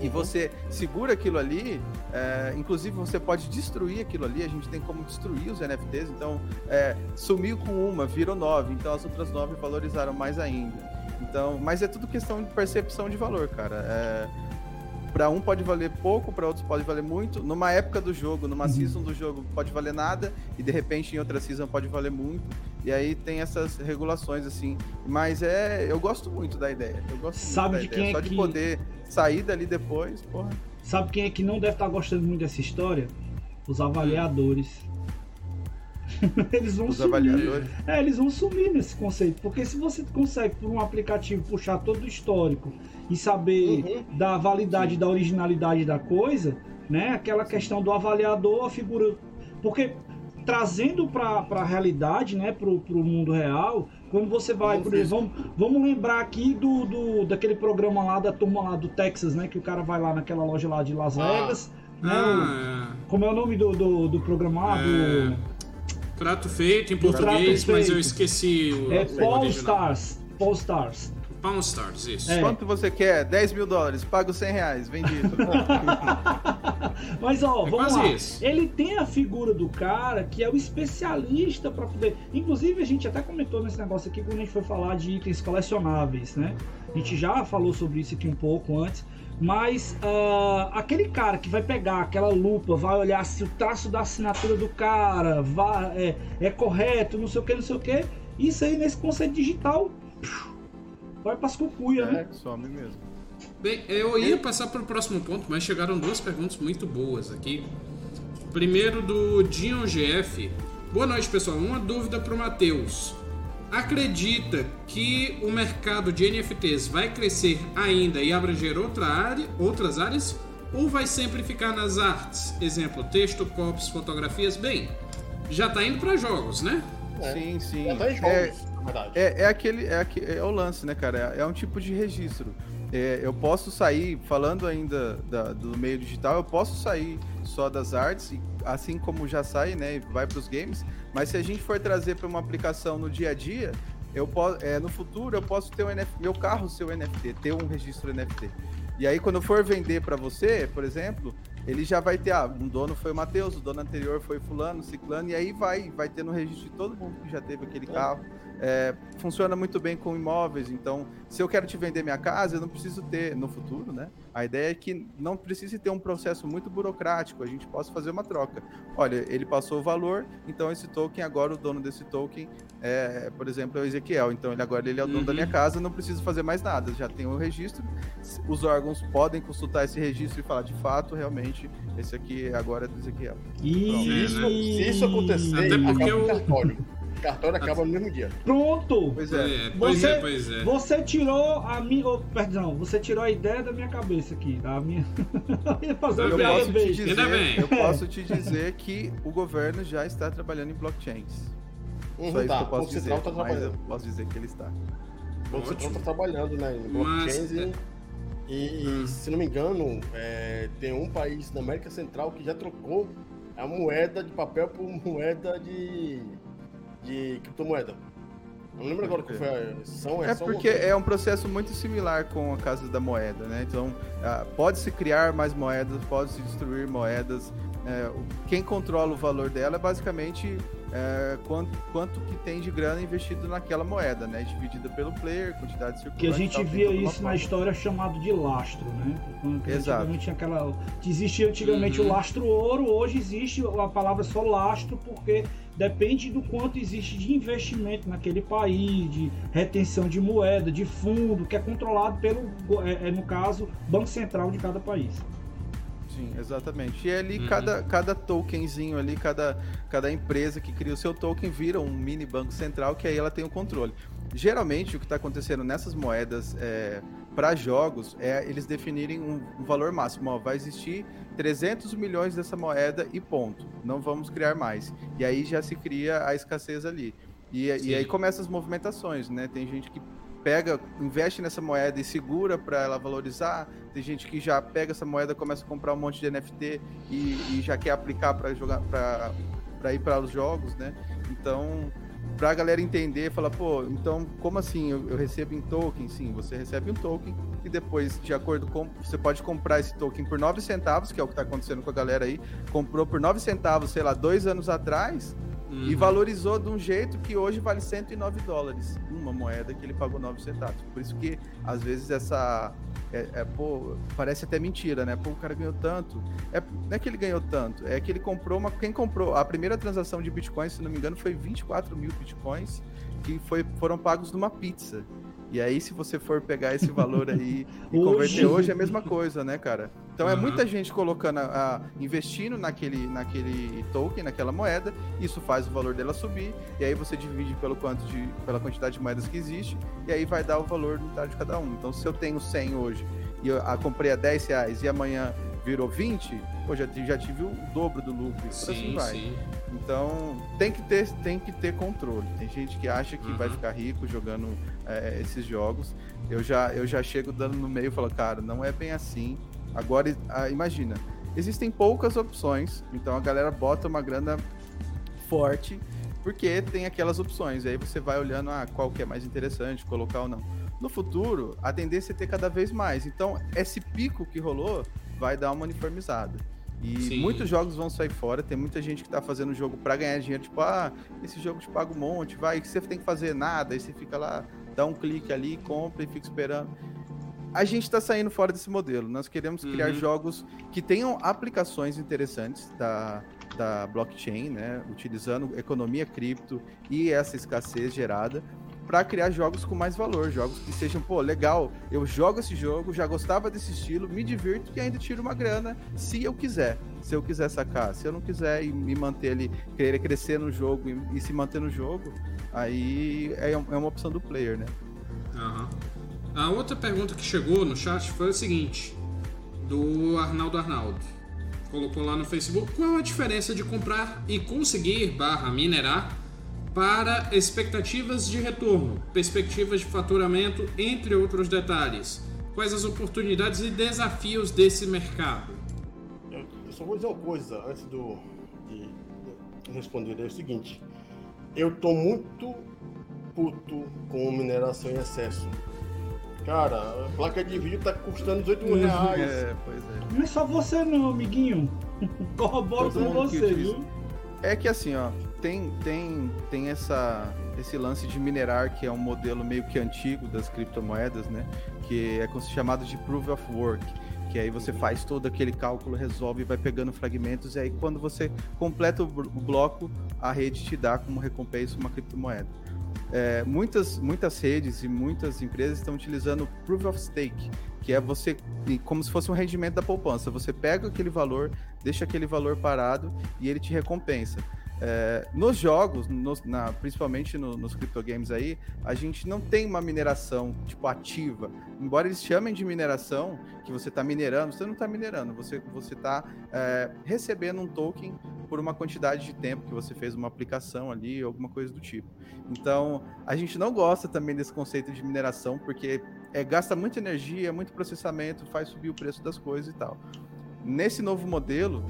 [SPEAKER 4] e você segura aquilo ali, é, inclusive você pode destruir aquilo ali, a gente tem como destruir os NFTs, então é, sumiu com uma, virou nove, então as outras nove valorizaram mais ainda. Então, mas é tudo questão de percepção de valor, cara. É, para um pode valer pouco, para outros pode valer muito. Numa época do jogo, numa uhum. season do jogo pode valer nada e de repente em outra season pode valer muito. E aí tem essas regulações assim. Mas é, eu gosto muito da ideia. Eu gosto
[SPEAKER 2] Sabe de quem
[SPEAKER 4] ideia.
[SPEAKER 2] é
[SPEAKER 4] Só
[SPEAKER 2] que...
[SPEAKER 4] de poder sair dali depois, porra.
[SPEAKER 2] Sabe quem é que não deve estar gostando muito dessa história? Os avaliadores. [laughs] eles vão Os sumir. Avaliadores. É, eles vão sumir nesse conceito. Porque se você consegue, por um aplicativo, puxar todo o histórico e saber uhum. da validade, da originalidade da coisa, né? Aquela questão do avaliador, a figura. Porque trazendo para a realidade, né? Para o mundo real, quando você vai, por exemplo, vamos, vamos lembrar aqui do, do daquele programa lá da turma lá do Texas, né? Que o cara vai lá naquela loja lá de Las ah. Vegas. Ah, né, ah, o, é. como é o nome do, do, do programa lá? É...
[SPEAKER 1] Trato feito em português, mas eu esqueci o.
[SPEAKER 2] É Paul Stars. Paul Stars.
[SPEAKER 1] Pawn Stars, isso.
[SPEAKER 4] É. Quanto você quer? 10 mil dólares, pago 100 reais, vendido. [laughs]
[SPEAKER 2] Mas ó, é vamos lá. Isso. Ele tem a figura do cara que é o especialista para poder. Inclusive, a gente até comentou nesse negócio aqui quando a gente foi falar de itens colecionáveis, né? A gente já falou sobre isso aqui um pouco antes. Mas uh, aquele cara que vai pegar aquela lupa, vai olhar se o traço da assinatura do cara vai, é, é correto, não sei o que, não sei o que. Isso aí nesse conceito digital vai pras cucuia, né?
[SPEAKER 4] É, some mesmo.
[SPEAKER 1] Bem, eu ia passar para o próximo ponto, mas chegaram duas perguntas muito boas aqui. Primeiro do Dion GF. Boa noite, pessoal. Uma dúvida para o Matheus. Acredita que o mercado de NFTs vai crescer ainda e abranger outra área, outras áreas? Ou vai sempre ficar nas artes? Exemplo, texto, copos, fotografias? Bem, já está indo para jogos, né?
[SPEAKER 4] É. Sim, sim. Já tá em jogos. É é, é aquele. É, é o lance, né, cara? É, é um tipo de registro. É, eu posso sair, falando ainda da, do meio digital, eu posso sair só das artes, assim como já sai, né, vai para os games. Mas se a gente for trazer para uma aplicação no dia a dia, eu posso, é, no futuro eu posso ter um NFT, meu carro ser um NFT, ter um registro NFT. E aí quando eu for vender para você, por exemplo, ele já vai ter, ah, um dono foi o Matheus, o dono anterior foi fulano, ciclano, e aí vai, vai ter no registro de todo mundo que já teve aquele carro. É, funciona muito bem com imóveis, então se eu quero te vender minha casa, eu não preciso ter no futuro, né? A ideia é que não precise ter um processo muito burocrático, a gente possa fazer uma troca. Olha, ele passou o valor, então esse token, agora o dono desse token, é, por exemplo, é o Ezequiel, então ele agora ele é o dono uhum. da minha uhum. casa, não preciso fazer mais nada, já tem o registro, os órgãos podem consultar esse registro e falar de fato, realmente, esse aqui agora é do Ezequiel.
[SPEAKER 3] E... Isso, se isso acontecer, Até porque cartório cartório acaba no mesmo dia.
[SPEAKER 2] Pronto!
[SPEAKER 1] Pois é, pois
[SPEAKER 2] você,
[SPEAKER 1] é, pois é.
[SPEAKER 2] Você tirou a minha. Oh, perdão, você tirou a ideia da minha cabeça aqui. Da minha. [laughs]
[SPEAKER 4] eu ia fazer eu, posso te dizer, eu posso te [laughs] dizer que o governo já está trabalhando em blockchains.
[SPEAKER 3] Uhum, Só isso tá. que eu
[SPEAKER 4] posso dizer. Tá mas eu posso dizer que ele está.
[SPEAKER 3] O Banco Central está trabalhando né, em blockchains mas... e, e, hum. se não me engano, é, tem um país da América Central que já trocou a moeda de papel por moeda de de criptomoeda. Não lembro agora qual foi a
[SPEAKER 4] são. É, é porque é um processo muito similar com a Casa da Moeda, né? Então, uh, pode-se criar mais moedas, pode-se destruir moedas. Uh, quem controla o valor dela é basicamente é, quanto, quanto que tem de grana investido naquela moeda, né? Dividida pelo player, quantidade de circulante.
[SPEAKER 2] Que a gente tal, via isso na história chamado de lastro, né?
[SPEAKER 4] Quando, Exato.
[SPEAKER 2] Antigamente aquela. Existia antigamente uhum. o lastro ouro, hoje existe a palavra só lastro, porque depende do quanto existe de investimento naquele país, de retenção de moeda, de fundo, que é controlado pelo, é, é no caso, Banco Central de cada país.
[SPEAKER 4] Sim, exatamente. E ali uhum. cada, cada tokenzinho ali, cada, cada empresa que cria o seu token vira um mini banco central que aí ela tem o controle. Geralmente o que está acontecendo nessas moedas é, para jogos é eles definirem um, um valor máximo. Ó, vai existir 300 milhões dessa moeda e ponto. Não vamos criar mais. E aí já se cria a escassez ali. E, e aí começam as movimentações, né? Tem gente que pega, investe nessa moeda e segura para ela valorizar. Tem gente que já pega essa moeda, começa a comprar um monte de NFT e, e já quer aplicar para jogar para ir para os jogos, né? Então, para a galera entender, falar, pô, então como assim eu, eu, recebo em token? Sim, você recebe um token e depois, de acordo com, você pode comprar esse token por 9 centavos, que é o que está acontecendo com a galera aí, comprou por 9 centavos, sei lá, dois anos atrás Uhum. E valorizou de um jeito que hoje vale 109 dólares. Uma moeda que ele pagou 9 centavos. Por isso que, às vezes, essa. É, é, pô, parece até mentira, né? Pô, o cara ganhou tanto. É, não é que ele ganhou tanto, é que ele comprou uma. Quem comprou? A primeira transação de Bitcoin, se não me engano, foi 24 mil Bitcoins que foi, foram pagos numa pizza. E aí, se você for pegar esse valor aí [laughs] e hoje... converter hoje, é a mesma coisa, né, cara? Então uhum. é muita gente colocando, a, a, investindo naquele, naquele token, naquela moeda, isso faz o valor dela subir, e aí você divide pelo quanto de, pela quantidade de moedas que existe, e aí vai dar o valor unitário de cada um. Então, se eu tenho 100 hoje e eu a, comprei a 10 reais e amanhã virou 20, pô, já, já tive o dobro do lucro. Sim, assim vai. Sim. Então, tem que ter, tem que ter controle. Tem gente que acha que uhum. vai ficar rico jogando é, esses jogos. Eu já, eu já chego dando no meio e falo, cara, não é bem assim. Agora, ah, imagina, existem poucas opções, então a galera bota uma grana forte porque tem aquelas opções. E aí você vai olhando ah, qual que é mais interessante, colocar ou não. No futuro, a tendência é ter cada vez mais. Então, esse pico que rolou vai dar uma uniformizada. E Sim. muitos jogos vão sair fora, tem muita gente que tá fazendo jogo para ganhar dinheiro, tipo, ah, esse jogo te paga um monte, vai, que você tem que fazer nada, aí você fica lá, dá um clique ali, compra e fica esperando. A gente está saindo fora desse modelo. Nós queremos criar uhum. jogos que tenham aplicações interessantes da, da blockchain, né? Utilizando economia cripto e essa escassez gerada para criar jogos com mais valor, jogos que sejam, pô, legal, eu jogo esse jogo, já gostava desse estilo, me divirto e ainda tiro uma grana se eu quiser, se eu quiser sacar. Se eu não quiser e me manter ali, querer crescer no jogo e, e se manter no jogo, aí é, é uma opção do player, né?
[SPEAKER 1] Uhum. A outra pergunta que chegou no chat foi o seguinte, do Arnaldo Arnaldo. Colocou lá no Facebook qual a diferença de comprar e conseguir barra minerar para expectativas de retorno, perspectivas de faturamento, entre outros detalhes. Quais as oportunidades e desafios desse mercado?
[SPEAKER 3] eu só vou dizer uma coisa antes do, de, de responder. É o seguinte: eu tô muito puto com mineração em excesso. Cara, a placa de vídeo tá custando 18 mil reais.
[SPEAKER 4] É, pois é.
[SPEAKER 2] Não é só você não, amiguinho. [laughs] Corroboro
[SPEAKER 4] Todo
[SPEAKER 2] com você, viu?
[SPEAKER 4] É que assim, ó, tem, tem, tem essa, esse lance de minerar, que é um modelo meio que antigo das criptomoedas, né? Que é chamado de Proof of Work. Que aí você faz todo aquele cálculo, resolve, vai pegando fragmentos, e aí quando você completa o bloco, a rede te dá como recompensa uma criptomoeda. É, muitas, muitas redes e muitas empresas estão utilizando Proof of Stake, que é você, como se fosse um rendimento da poupança. Você pega aquele valor, deixa aquele valor parado e ele te recompensa. É, nos jogos, nos- na- principalmente no- nos criptogames aí, a gente não tem uma mineração tipo ativa. Embora eles chamem de mineração, que você está minerando, você não está minerando, você você está recebendo um token por uma quantidade de tempo que você fez uma aplicação ali, alguma coisa do tipo. Então, a gente não gosta também desse conceito de mineração, porque é, gasta muita energia, muito processamento, faz subir o preço das coisas e tal. Nesse novo modelo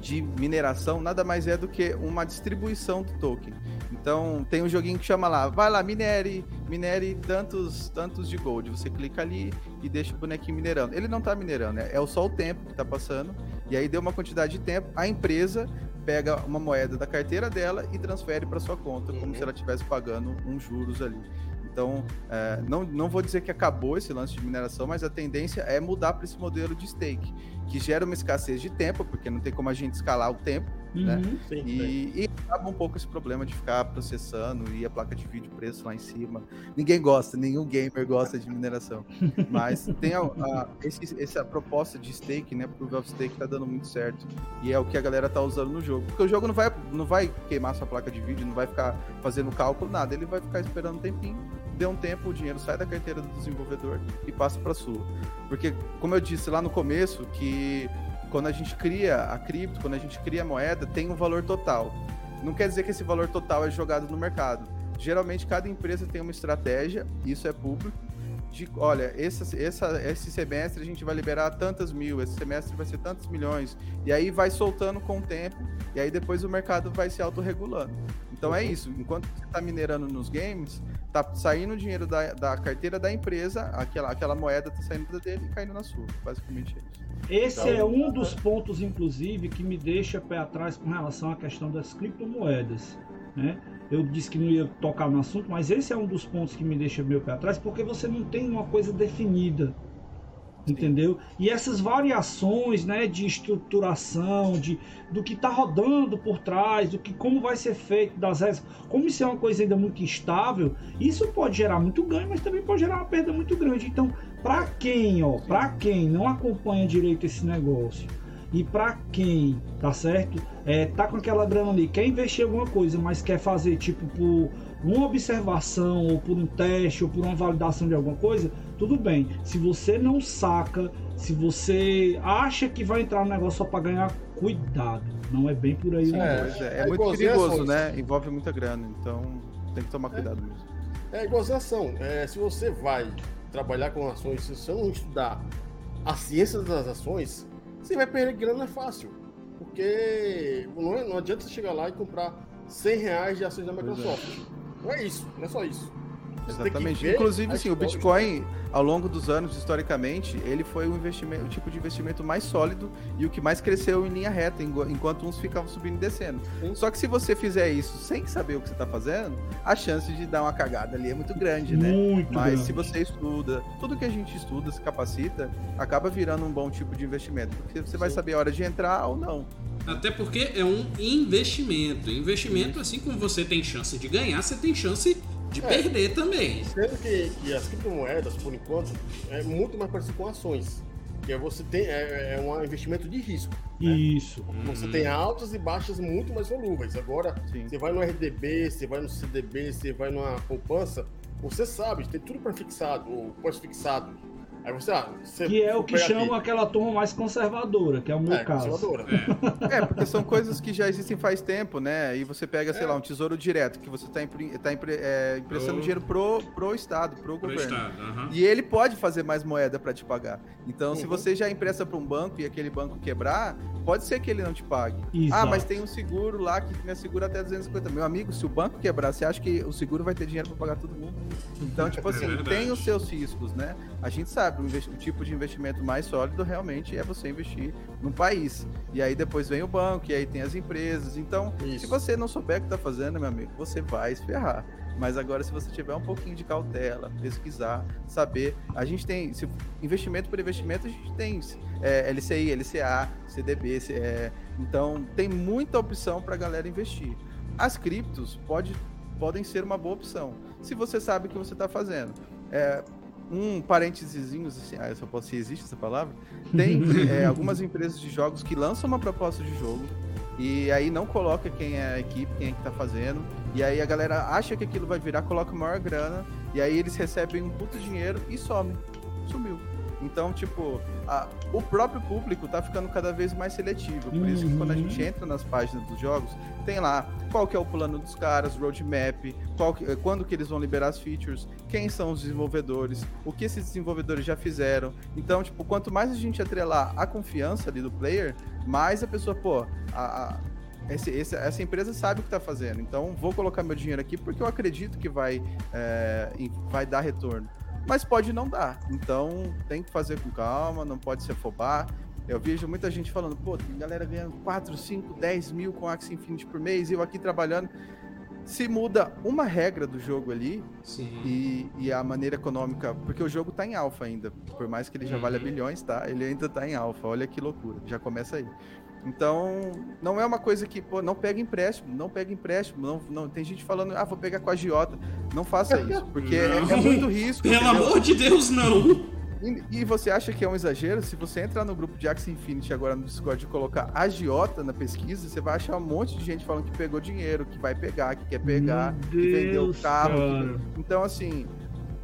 [SPEAKER 4] de mineração, nada mais é do que uma distribuição do token. Então, tem um joguinho que chama lá, vai lá, minere, minere tantos, tantos de gold. Você clica ali e deixa o bonequinho minerando. Ele não tá minerando, é, é só o tempo que tá passando. E aí deu uma quantidade de tempo, a empresa pega uma moeda da carteira dela e transfere para sua conta, como
[SPEAKER 3] Uhum.
[SPEAKER 4] se ela estivesse pagando uns juros ali. Então, é, não, não vou dizer que acabou esse lance de mineração, mas a tendência é mudar para esse modelo de stake, que gera uma escassez de tempo, porque não tem como a gente escalar o tempo, né?
[SPEAKER 2] Uhum.
[SPEAKER 3] Sim, sim.
[SPEAKER 4] E, e acaba um pouco esse problema de ficar processando e a placa de vídeo preço lá em cima. Ninguém gosta, nenhum gamer gosta de mineração. Mas tem a, a- esse- essa proposta de stake, né? Proof of Stake tá dando muito certo. E é o que a galera tá usando no jogo. Porque o jogo não vai, não vai queimar sua placa de vídeo, não vai ficar fazendo cálculo, nada. Ele vai ficar esperando um tempinho. Deu um tempo, o dinheiro sai da carteira do desenvolvedor e passa para sua. Porque, como eu disse lá no começo, que quando a gente cria a cripto, quando a gente cria a moeda, tem um valor total. Não quer dizer que esse valor total é jogado no mercado. Geralmente, cada empresa tem uma estratégia, isso é público, de, olha, esse, essa, esse semestre a gente vai liberar tantas mil, esse semestre vai ser tantos milhões, e aí vai soltando com o tempo, e aí depois o mercado vai se autorregulando. Então é isso, enquanto você está minerando nos games, tá saindo o dinheiro da, da carteira da empresa, aquela, aquela moeda tá saindo da dele e caindo na sua, basicamente é isso.
[SPEAKER 2] Esse
[SPEAKER 3] Então,
[SPEAKER 2] é um dos pontos, inclusive, que me deixa pé atrás com relação à questão das criptomoedas. Né? Eu disse que não ia tocar no assunto, mas esse é um dos pontos que me deixa meio pé atrás, porque você não tem uma coisa definida. Entendeu? E essas variações né, de estruturação, de, do que está rodando por trás, do que como vai ser feito, das regras, como isso é uma coisa ainda muito instável, isso pode gerar muito ganho, mas também pode gerar uma perda muito grande. Então, para quem, ó, para quem não acompanha direito esse negócio e para quem, tá certo? É, tá com aquela grana ali, quer investir em alguma coisa, mas quer fazer tipo por uma observação ou por um teste ou por uma validação de alguma coisa, tudo bem. Se você não saca, se você acha que vai entrar no negócio só para ganhar, cuidado. Não é bem por aí o
[SPEAKER 3] É,
[SPEAKER 4] é, é
[SPEAKER 3] é
[SPEAKER 4] muito perigoso, né? Envolve muita grana, então tem que tomar cuidado mesmo.
[SPEAKER 3] É igualzinho ação. É, se você vai trabalhar com ações, se você não estudar a ciência das ações, você vai perder grana fácil. Porque não, é- não adianta você chegar lá e comprar 100 reais de ações da
[SPEAKER 4] é.
[SPEAKER 3] Microsoft. Não é isso, não é só isso.
[SPEAKER 4] Exatamente.
[SPEAKER 3] ver
[SPEAKER 4] Inclusive, assim, o. Bitcoin, ao longo dos anos, historicamente, ele foi o, investimento, o tipo de investimento mais sólido e o que mais cresceu em linha reta, enqu- enquanto uns ficavam subindo e descendo.
[SPEAKER 3] Sim.
[SPEAKER 4] Só que se você fizer isso sem saber o que você está fazendo, a chance de dar uma cagada ali é muito grande, né?
[SPEAKER 2] Muito
[SPEAKER 4] Mas
[SPEAKER 2] grande.
[SPEAKER 4] se você estuda, tudo que a gente estuda, se capacita, acaba virando um bom tipo de investimento. Porque você vai
[SPEAKER 3] Sim.
[SPEAKER 4] saber a hora de entrar ou não.
[SPEAKER 1] Até porque é um investimento. Investimento, assim como você tem chance de ganhar, você tem chance de
[SPEAKER 3] É.
[SPEAKER 1] perder também.
[SPEAKER 3] Sendo que, que as criptomoedas, por enquanto, é muito mais parecido com ações. Que é você tem é, é um investimento de risco.
[SPEAKER 2] Isso.
[SPEAKER 3] Você
[SPEAKER 1] Uhum.
[SPEAKER 3] tem altas e baixas muito mais volúveis. Agora,
[SPEAKER 4] Sim.
[SPEAKER 3] você vai no RDB, você vai no CDB, você vai numa poupança, você sabe, tem tudo pré-fixado ou pós-fixado. Aí você, ah, você
[SPEAKER 2] Que é o que chama
[SPEAKER 3] aqui.
[SPEAKER 2] aquela turma mais conservadora, que é o meu
[SPEAKER 3] É,
[SPEAKER 2] caso.
[SPEAKER 3] conservadora.
[SPEAKER 1] É.
[SPEAKER 4] É, porque são coisas que já existem faz tempo, né? E você pega, sei
[SPEAKER 3] É.
[SPEAKER 4] lá, um tesouro direto, que você tá, impri- tá impre- é, emprestando
[SPEAKER 1] Pro-
[SPEAKER 4] dinheiro pro, pro Estado, pro
[SPEAKER 1] Pro
[SPEAKER 4] governo.
[SPEAKER 1] Estado. aham.
[SPEAKER 4] E ele pode fazer mais moeda para te pagar. Então, se
[SPEAKER 3] Uhum.
[SPEAKER 4] você já empresta para um banco e aquele banco quebrar, pode ser que ele não te pague. Ah,
[SPEAKER 2] Exato.
[SPEAKER 4] mas tem um seguro lá que me assegura até 250. Meu amigo, se o banco quebrar, você acha que o seguro vai ter dinheiro para pagar todo mundo? Então, [laughs] tipo assim,
[SPEAKER 1] verdade.
[SPEAKER 4] tem os seus riscos, né? A gente sabe, o, o tipo de investimento mais sólido realmente é você investir no país. E aí depois vem o banco, e aí tem as empresas. Então, se
[SPEAKER 3] Isso.
[SPEAKER 4] você não souber o que tá fazendo, meu amigo, você vai se ferrar. Mas agora, se você tiver um pouquinho de cautela, pesquisar, saber. A gente tem. Se, investimento por investimento, a gente tem é, LCI, LCA, CDB. É, então, tem muita opção para a galera investir. As criptos pode, podem ser uma boa opção, se você sabe o que você está fazendo. É, um parênteses, assim, ah, eu só posso se existe essa palavra. Tem [laughs] é, algumas empresas de jogos que lançam uma proposta de jogo e aí não coloca quem é a equipe, quem é que tá fazendo. E aí a galera acha que aquilo vai virar, coloca maior grana. E aí eles recebem um puto dinheiro e some. Sumiu. Então, tipo, a- o próprio público tá ficando cada vez mais seletivo. Por isso que quando a
[SPEAKER 2] Uhum.
[SPEAKER 4] gente entra nas páginas dos jogos, tem lá qual que é o plano dos caras, roadmap, qual que- quando que eles vão liberar as features, quem são os desenvolvedores, o que esses desenvolvedores já fizeram. Então, tipo, quanto mais a gente atrelar a confiança ali do player, mais a pessoa, pô, a, a- esse- esse- essa empresa sabe o que tá fazendo. Então, vou colocar meu dinheiro aqui porque eu acredito que vai, é, vai dar retorno. Mas pode não dar. Então, tem que fazer com calma, não pode se afobar. Eu vejo muita gente falando, pô, tem galera ganhando 4, 5, 10 mil com Axie Infinity por mês, e eu aqui trabalhando. Se muda uma regra do jogo ali e, e a maneira econômica, porque o jogo tá em alfa ainda, por mais que ele já valha
[SPEAKER 1] Uhum.
[SPEAKER 4] bilhões, tá? Ele ainda tá em alfa, olha que loucura, já começa aí. Então, não é uma coisa que, pô, não pega empréstimo, não pega empréstimo, não, não tem gente falando, ah, vou pegar com a agiota. Não faça isso, [laughs] porque é, é muito risco.
[SPEAKER 1] Pelo
[SPEAKER 4] entendeu?
[SPEAKER 1] amor de Deus, não!
[SPEAKER 4] E, e você acha que é um exagero? Se você entrar no grupo de Axie Infinity agora no Discord e colocar agiota na pesquisa, você vai achar um monte de gente falando que pegou dinheiro, que vai pegar, que quer pegar,
[SPEAKER 2] Meu
[SPEAKER 4] que vendeu o carro. que-. Então, assim,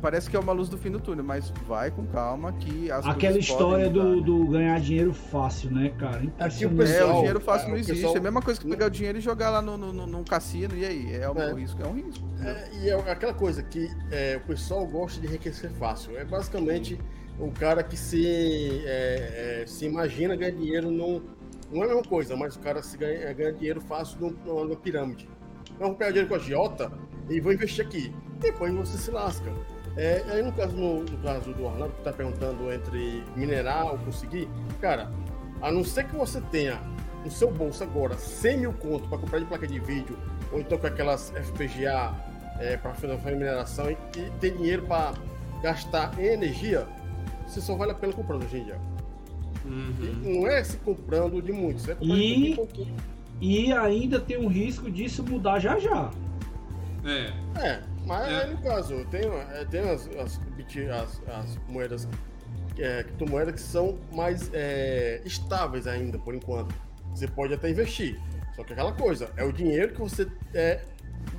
[SPEAKER 4] parece que é uma luz do fim do túnel, mas vai com calma que as
[SPEAKER 2] Aquela história do,
[SPEAKER 4] mudar.
[SPEAKER 2] do ganhar dinheiro fácil, né, cara?
[SPEAKER 3] Aqui o
[SPEAKER 2] Impressionante.
[SPEAKER 4] É,
[SPEAKER 3] pessoal-
[SPEAKER 4] o dinheiro fácil
[SPEAKER 3] é,
[SPEAKER 4] não
[SPEAKER 3] o
[SPEAKER 4] existe.
[SPEAKER 3] pessoal-
[SPEAKER 4] É a mesma coisa que pegar o dinheiro e jogar lá no, no, no- num cassino, e aí? É um
[SPEAKER 3] É.
[SPEAKER 4] risco, é um risco.
[SPEAKER 3] É, e é aquela coisa que é, o pessoal gosta de enriquecer fácil. É basicamente o cara que se, é, é, se imagina ganhar dinheiro num. Não é a mesma coisa, mas o cara se ganha, é, ganha dinheiro fácil num- numa, numa pirâmide. Então, eu vou pegar dinheiro com a Giota e vou investir aqui. Depois você se lasca. É, aí no caso, no, no caso do Orlando, que tá perguntando entre minerar ou conseguir, cara, a não ser que você tenha no seu bolso agora 100 mil conto para comprar de placa de vídeo, ou então com aquelas FPGA é, para fazer mineração e, e ter dinheiro para gastar em energia, você só vale a pena comprando hoje em dia.
[SPEAKER 1] Uhum.
[SPEAKER 3] Não é se comprando de muito, você é comprando
[SPEAKER 2] E-
[SPEAKER 3] de pouquinho.
[SPEAKER 2] E ainda tem um risco disso mudar já já.
[SPEAKER 1] É.
[SPEAKER 3] É, mas
[SPEAKER 1] É.
[SPEAKER 3] aí no caso, tem, é, tem as, as, as- as moedas, é, criptomoedas que são mais é, estáveis ainda, por enquanto. Você pode até investir. Só que aquela coisa, é o dinheiro que você é,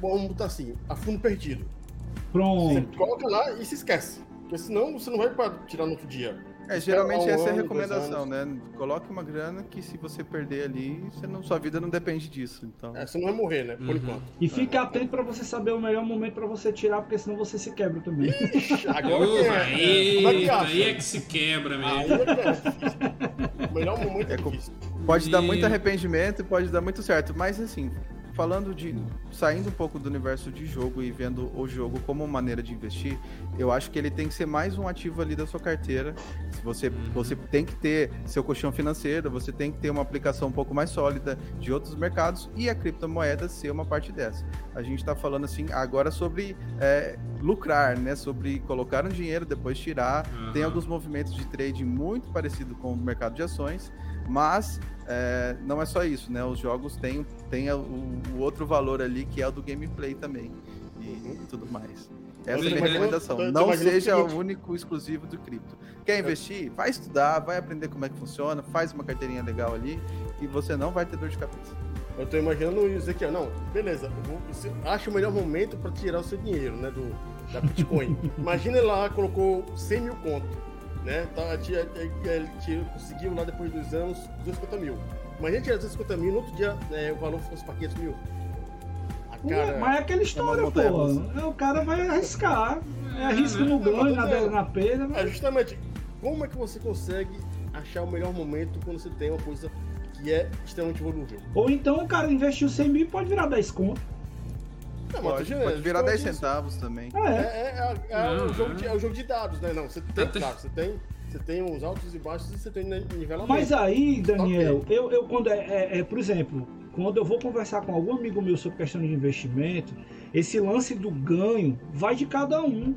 [SPEAKER 3] vamos botar assim, a fundo perdido. Você
[SPEAKER 2] Pronto.
[SPEAKER 3] coloca lá e se esquece. Porque senão você não vai tirar no outro dia.
[SPEAKER 4] É, geralmente essa é a recomendação, né? Coloque uma grana que se você perder ali, você não, sua vida não depende disso. Então,
[SPEAKER 3] É, você não vai morrer, né? Por
[SPEAKER 1] Uhum.
[SPEAKER 3] enquanto.
[SPEAKER 2] E fique atento pra você saber o melhor momento pra você tirar, porque senão você se quebra também.
[SPEAKER 3] Ixi, Agora que
[SPEAKER 1] Ufa,
[SPEAKER 3] é, é, como é que
[SPEAKER 1] aí é que se quebra
[SPEAKER 3] Aí
[SPEAKER 1] mesmo.
[SPEAKER 3] é que é difícil. O melhor momento é
[SPEAKER 4] É
[SPEAKER 3] difícil.
[SPEAKER 4] Pode dar
[SPEAKER 1] E-
[SPEAKER 4] muito arrependimento e pode dar muito certo, mas assim, falando de saindo um pouco do universo de jogo e vendo o jogo como maneira de investir, eu acho que ele tem que ser mais um ativo ali da sua carteira. Se você você tem que ter seu colchão financeiro, você tem que ter uma aplicação um pouco mais sólida de outros mercados e a criptomoeda ser uma parte dessa. A gente está falando assim agora sobre é, lucrar, né? Sobre colocar um dinheiro depois tirar. Tem
[SPEAKER 1] Aham.
[SPEAKER 4] alguns movimentos de trade muito parecido com o mercado de ações, mas é, não é só isso, né? Os jogos têm, têm o, o outro valor ali que é o do gameplay também e,
[SPEAKER 3] Uhum.
[SPEAKER 4] tudo mais. Essa é a minha recomendação. Não seja o único exclusivo do cripto. Quer investir? Vai estudar, vai aprender como é que funciona, faz uma carteirinha legal ali e você não vai ter dor de cabeça.
[SPEAKER 3] Eu tô imaginando o Ezequiel, não, beleza, vou, você acha o melhor momento para tirar o seu dinheiro, né, do, da Bitcoin. [laughs] Imagina lá, colocou 100 mil conto. Né? Tá, tinha, ele tinha, conseguiu lá depois dos anos 250 mil. Mas a gente tinha 250 mil, no outro dia né, o valor fosse para 500 mil. A
[SPEAKER 2] Cara, mas é aquela história, pô. É, o cara vai arriscar. É arrisca no ganho, na, é, na perda.
[SPEAKER 3] É justamente. Como é que você consegue achar o melhor momento quando você tem uma coisa que é extremamente volúvel?
[SPEAKER 2] Ou então o cara investiu 100 mil e pode virar 10 conto.
[SPEAKER 4] Não, pode, pode virar 10 centavos também.
[SPEAKER 3] É, é, é, é, o jogo de, é o jogo de dados, né? Não, você tem, claro, você tem você tem uns altos e baixos e você tem nivelamento.
[SPEAKER 2] Mas aí, Daniel, okay. eu, eu quando é, é, é, por exemplo, quando eu vou conversar com algum amigo meu sobre questão de investimento, esse lance do ganho vai de cada um.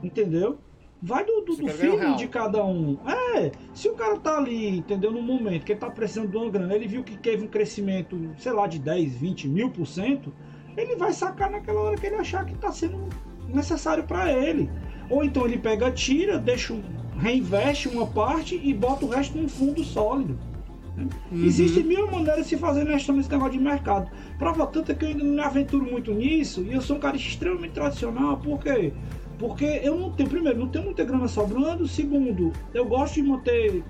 [SPEAKER 2] Entendeu? Vai do, do, do feeling de cada um. É, se o cara tá ali, entendeu? No momento que ele tá precisando de uma grana, ele viu que teve um crescimento, sei lá, de 10, 20 mil por cento, ele vai sacar naquela hora que ele achar que tá sendo necessário para ele. Ou então ele pega, tira, deixa um reinveste uma parte e bota o resto num fundo sólido. Né? Uhum. Existem mil maneiras de se fazer nesse negócio de mercado. Prova tanto é que eu ainda não me aventuro muito nisso e eu sou um cara extremamente tradicional, por quê? Porque eu não tenho, primeiro, não tenho muita grana sobrando, segundo, eu gosto de manter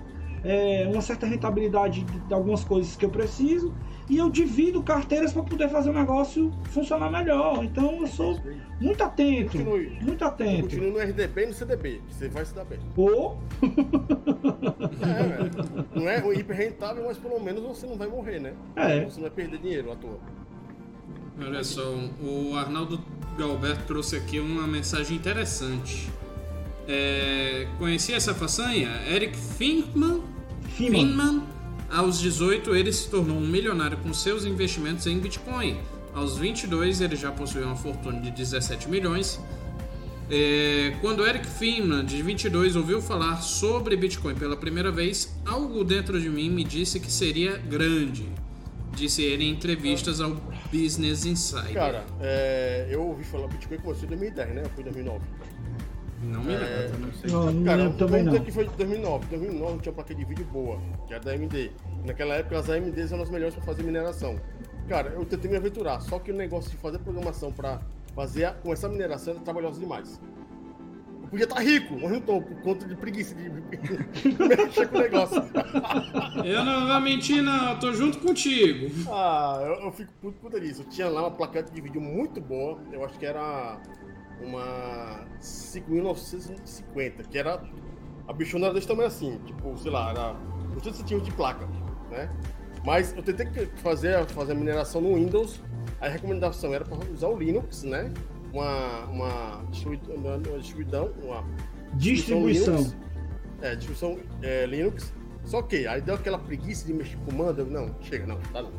[SPEAKER 2] é, uma certa rentabilidade de algumas coisas que eu preciso e eu divido carteiras para poder fazer o negócio funcionar melhor. Então eu sou muito atento. Continue. Muito atento.
[SPEAKER 3] Continue no RDB e no CDB, você vai se dar bem.
[SPEAKER 2] Ou.
[SPEAKER 3] é, não é hiper rentável, mas pelo menos você não vai morrer, né?
[SPEAKER 2] É.
[SPEAKER 3] Você não vai perder dinheiro à toa.
[SPEAKER 1] Olha só, o Arnaldo Galberto trouxe aqui uma mensagem interessante. É, conhecia essa façanha? Eric Finman, Finman aos 18, ele se tornou um milionário com seus investimentos em Bitcoin. Aos 22, ele já possuía uma fortuna de 17 milhões. É, quando Eric Finman, de 22, ouviu falar sobre Bitcoin pela primeira vez, algo dentro de mim me disse que seria grande. Disse ele em entrevistas ao Business Insider.
[SPEAKER 3] Cara, é, eu ouvi falar Bitcoin começou em 2010, né? Foi 2009.
[SPEAKER 1] Não me lembro, é,
[SPEAKER 2] não sei. Não, não Cara, lembro também não.
[SPEAKER 3] que foi de 2009. 2009 tinha uma placa de vídeo boa, que era da AMD. Naquela época as AMDs eram as melhores para fazer mineração. Cara, eu tentei me aventurar, só que o negócio de fazer programação para fazer começar a mineração era trabalhoso demais. Eu podia estar tá rico, mas não tô, por conta de preguiça de [laughs] mexer com o negócio.
[SPEAKER 1] Eu não vou mentir, não, eu tô junto contigo.
[SPEAKER 3] Ah, eu, eu fico puto por isso. Eu tinha lá uma plaquete de vídeo muito boa, eu acho que era uma 5950, que era. A bichona era desse tamanho assim, tipo, sei lá, era. Não sei se tinha de placa, né? Mas eu tentei fazer, fazer a mineração no Windows, a recomendação era para usar o Linux, né? Uma, uma, distribuição, uma distribuição, uma
[SPEAKER 2] distribuição. Linux,
[SPEAKER 3] é, distribuição é, Linux. Só que aí deu aquela preguiça de mexer com comando, eu, não, chega, não, tá não.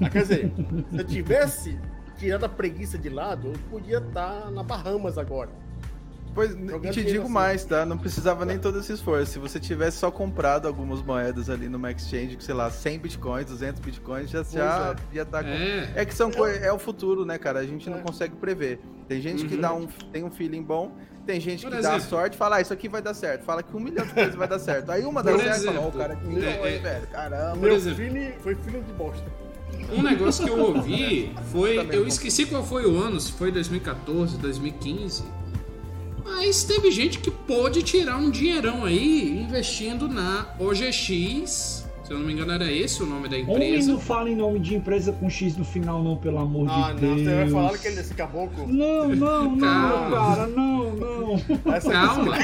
[SPEAKER 3] Ah, quer dizer, se eu tivesse tirando a preguiça de lado, eu podia estar tá na Bahamas agora.
[SPEAKER 4] Pois, te digo assim. mais, tá? Não precisava nem todo esse esforço. Se você tivesse só comprado algumas moedas ali no Exchange, sei lá, 100 bitcoins, 200 bitcoins, já, já é. ia estar tá com... É. é que são é. é o futuro, né, cara? A gente não é. consegue prever. Tem gente uhum. que dá um, tem um feeling bom, tem gente Por que exemplo. dá sorte fala, ah, isso aqui vai dar certo. Fala que um milhão de coisas vai dar certo. Aí uma dá Por certo, exemplo, fala, oh, cara, que milhão é, aí, velho. Caramba.
[SPEAKER 3] Meu feeling foi feeling de bosta.
[SPEAKER 1] Um negócio que eu [laughs] ouvi foi. Eu esqueci qual foi o ano, se foi 2014, 2015. Mas teve gente que pôde tirar um dinheirão aí investindo na OGX se eu não me engano, era esse o nome da empresa. Homem
[SPEAKER 2] não fala em nome de empresa com X no final, não, pelo amor ah, de
[SPEAKER 3] não,
[SPEAKER 2] Deus.
[SPEAKER 3] Ah, não, você vai falar que ele é esse caboclo?
[SPEAKER 2] Não, não, não, [laughs] cara, não, não.
[SPEAKER 1] Essa Calma.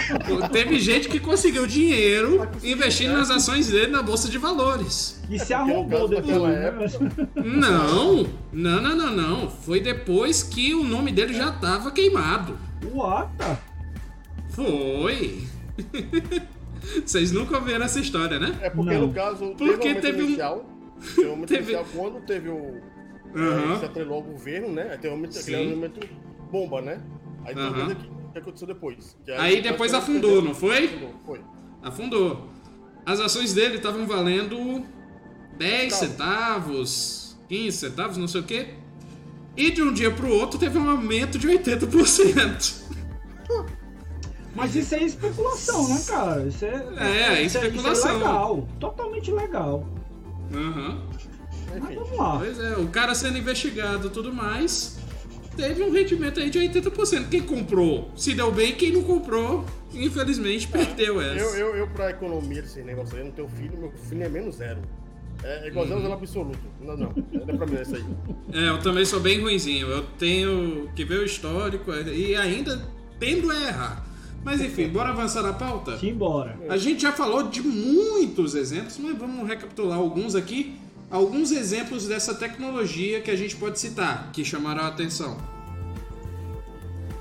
[SPEAKER 1] Teve gente que conseguiu dinheiro investindo nas ações dele na Bolsa de Valores.
[SPEAKER 2] E se arrombou depois, né?
[SPEAKER 1] Não, não, não, não, não. Foi depois que o nome dele já tava queimado.
[SPEAKER 2] What?
[SPEAKER 1] Foi. [laughs] Vocês nunca ouviram essa história, né?
[SPEAKER 3] É porque não. no caso, porque teve um inicial, [laughs] teve um momento teve... inicial quando teve o. Uhum. se atrelou ao governo, né? Aí teve um momento, aquele momento bomba, né? Aí uhum. o que aconteceu depois.
[SPEAKER 1] Aí, aí depois afundou, não foi?
[SPEAKER 3] Afundou, foi.
[SPEAKER 1] Afundou. As ações dele estavam valendo 10 centavos, 15 centavos, não sei o quê. E de um dia pro outro teve um aumento de 80%. [laughs]
[SPEAKER 2] Mas isso é especulação, né, cara? Isso é,
[SPEAKER 1] é, isso é, especulação. Isso é
[SPEAKER 2] legal, totalmente legal.
[SPEAKER 1] Uhum.
[SPEAKER 2] Mas vamos lá.
[SPEAKER 1] Pois é, o cara sendo investigado e tudo mais. teve um rendimento aí de 80%. Quem comprou se deu bem, quem não comprou, infelizmente, perdeu essa.
[SPEAKER 3] Eu, eu, eu pra economia desse negócio aí, eu não tenho filho, meu filho é menos zero. É igual zero, zero absoluto. Não, não, não é pra mim isso aí.
[SPEAKER 1] É, eu também sou bem ruinzinho. Eu tenho que ver o histórico e ainda tendo a errar. Mas enfim, bora avançar na pauta?
[SPEAKER 2] Simbora.
[SPEAKER 1] A gente já falou de muitos exemplos, mas vamos recapitular alguns aqui. Alguns exemplos dessa tecnologia que a gente pode citar, que chamaram a atenção.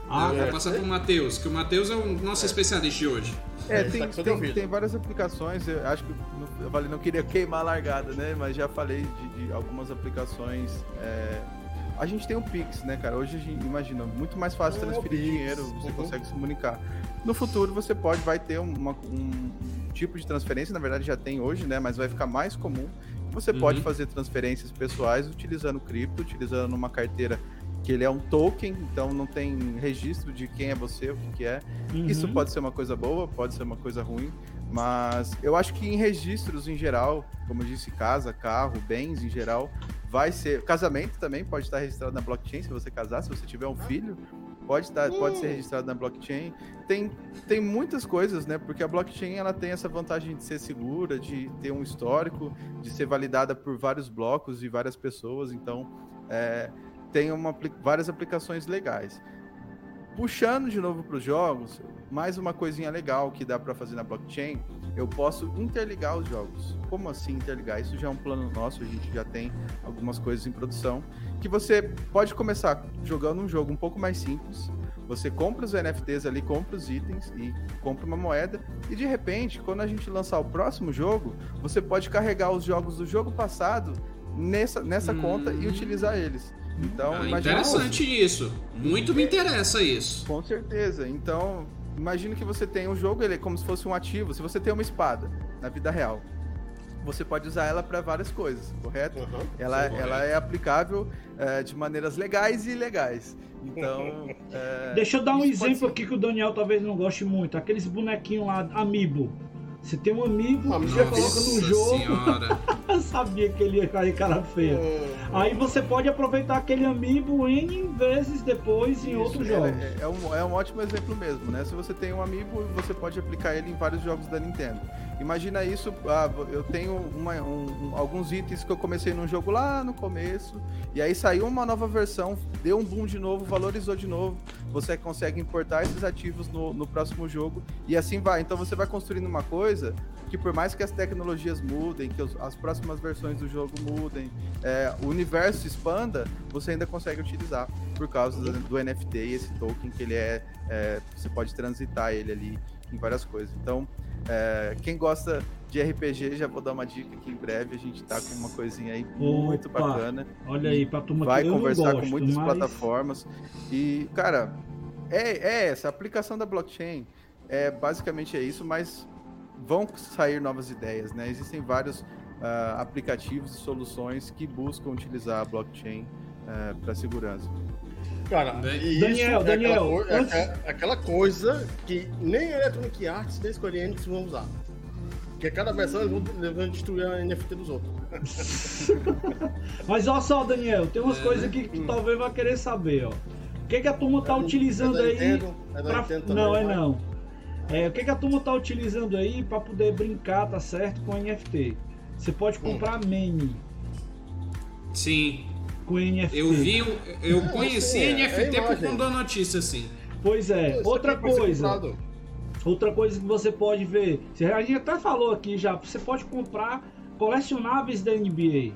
[SPEAKER 2] Ah,
[SPEAKER 1] Eu vou
[SPEAKER 3] é,
[SPEAKER 1] passar
[SPEAKER 3] é.
[SPEAKER 1] pro Matheus, que o Matheus é o nosso especialista de hoje.
[SPEAKER 4] É,
[SPEAKER 3] É,
[SPEAKER 4] tem,
[SPEAKER 3] tá
[SPEAKER 4] tem, tem várias aplicações, eu acho que não- eu falei, não queria queimar a largada, né? Mas já falei de, de algumas aplicações. A gente tem o Pix, né, cara? Hoje a gente imagina, muito mais fácil
[SPEAKER 3] É,
[SPEAKER 4] transferir dinheiro, você
[SPEAKER 3] Uhum.
[SPEAKER 4] consegue se comunicar. No futuro você pode, vai ter uma- um tipo de transferência, na verdade já tem hoje, né? Mas vai ficar mais comum. Você
[SPEAKER 1] Uhum.
[SPEAKER 4] pode fazer transferências pessoais utilizando cripto, utilizando uma carteira que ele é um token, então não tem registro de quem é você, o que que é.
[SPEAKER 2] Uhum.
[SPEAKER 4] Isso pode ser uma coisa boa, pode ser uma coisa ruim, mas eu acho que em registros em geral, como eu disse, casa, carro, bens em geral, vai ser. Casamento também pode estar registrado na blockchain se você casar, se você tiver um filho, pode, estar, pode ser registrado na blockchain. Tem, tem muitas coisas, né? Porque a blockchain ela tem essa vantagem de ser segura, de ter um histórico, de ser validada por vários blocos e várias pessoas, então é, tem uma, várias aplicações legais. Puxando de novo para os jogos, mais uma coisinha legal que dá para fazer na blockchain, eu posso interligar os jogos. Como assim interligar? Isso já é um plano nosso, a gente já tem algumas coisas em produção, que você pode começar jogando um jogo um pouco mais simples, você compra os NFTs ali, compra os itens e compra uma moeda, e de repente, quando a gente lançar o próximo jogo, você pode carregar os jogos do jogo passado nessa, nessa
[SPEAKER 1] Hum.
[SPEAKER 4] conta e utilizar eles. Então,
[SPEAKER 1] Ah, interessante isso. Muito me interessa isso.
[SPEAKER 4] com certeza. Então, imagina que você tem um jogo, ele é como se fosse um ativo. Se você tem uma espada na vida real, você pode usar ela para várias coisas, correto?
[SPEAKER 3] Uhum.
[SPEAKER 4] Ela,
[SPEAKER 1] Sim,
[SPEAKER 4] ela é aplicável é, de maneiras legais e ilegais. Então, é, [laughs]
[SPEAKER 2] Deixa eu dar um exemplo
[SPEAKER 4] ser-
[SPEAKER 2] aqui que o Daniel talvez não goste muito. Aqueles bonequinhos lá, Amiibo. Você tem um amigo,
[SPEAKER 3] Amiibo.
[SPEAKER 2] você coloca no jogo. [laughs] sabia que ele ia cair cara feia. Aí você pode aproveitar aquele amiibo N vezes depois em
[SPEAKER 4] Isso,
[SPEAKER 2] outros
[SPEAKER 4] é-
[SPEAKER 2] jogos.
[SPEAKER 4] É, é um, é um ótimo exemplo mesmo, né? Se você tem um amigo, você pode aplicar ele em vários jogos da Nintendo. Imagina isso, ah, eu tenho uma- um- alguns itens que eu comecei num jogo lá no começo, e aí saiu uma nova versão, deu um boom de novo, valorizou de novo, você consegue importar esses ativos no, no próximo jogo, e assim vai. Então você vai construindo uma coisa que por mais que as tecnologias mudem, que os- as próximas versões do jogo mudem, é, o universo expanda, você ainda consegue utilizar por causa do, do NFT e esse token que ele é, é, você pode transitar ele ali em várias coisas. Então, é, quem gosta de RPG, já vou dar uma dica que em breve a gente tá com uma coisinha aí muito
[SPEAKER 2] Opa,
[SPEAKER 4] bacana.
[SPEAKER 2] Olha aí, pra turma
[SPEAKER 4] Vai conversar
[SPEAKER 2] gosto,
[SPEAKER 4] com muitas
[SPEAKER 2] mas...
[SPEAKER 4] plataformas. E, cara, é, é essa, a aplicação da blockchain é basicamente é isso, mas vão sair novas ideias, né? Existem vários ah, aplicativos e soluções que buscam utilizar a blockchain para segurança.
[SPEAKER 3] Cara,
[SPEAKER 1] Bem-
[SPEAKER 3] e
[SPEAKER 2] Daniel,
[SPEAKER 3] isso
[SPEAKER 2] Daniel,
[SPEAKER 3] é aquela, coi- é
[SPEAKER 2] antes-
[SPEAKER 3] aquela- coisa que nem a Electronic Arts nem a Square Enix vão usar. Porque cada versão eles vão, eles vão destruir a NFT dos outros. [laughs]
[SPEAKER 2] Mas olha só, Daniel, tem umas
[SPEAKER 1] É,
[SPEAKER 2] coisas
[SPEAKER 1] né?
[SPEAKER 2] aqui que tu talvez vai querer saber, ó. O que, que a turma tá
[SPEAKER 3] É
[SPEAKER 2] utilizando
[SPEAKER 3] é
[SPEAKER 2] aí?
[SPEAKER 3] Nintendo, é
[SPEAKER 2] pra-
[SPEAKER 3] Nintendo também,
[SPEAKER 2] Não, é não. É, o que, que a turma tá utilizando aí pra poder brincar, tá certo, com NFT? Você pode
[SPEAKER 3] Hum.
[SPEAKER 2] comprar meme
[SPEAKER 1] Sim,
[SPEAKER 2] com NFT.
[SPEAKER 1] eu vi, eu
[SPEAKER 3] Não,
[SPEAKER 1] conheci
[SPEAKER 3] assim, é-
[SPEAKER 1] NFT
[SPEAKER 3] é
[SPEAKER 1] por conta da notícia, assim.
[SPEAKER 2] Pois é,
[SPEAKER 3] Isso
[SPEAKER 2] outra
[SPEAKER 3] pode ser
[SPEAKER 2] coisa. Outra coisa que você pode ver, você- a gente até falou aqui já, você pode comprar colecionáveis da NBA.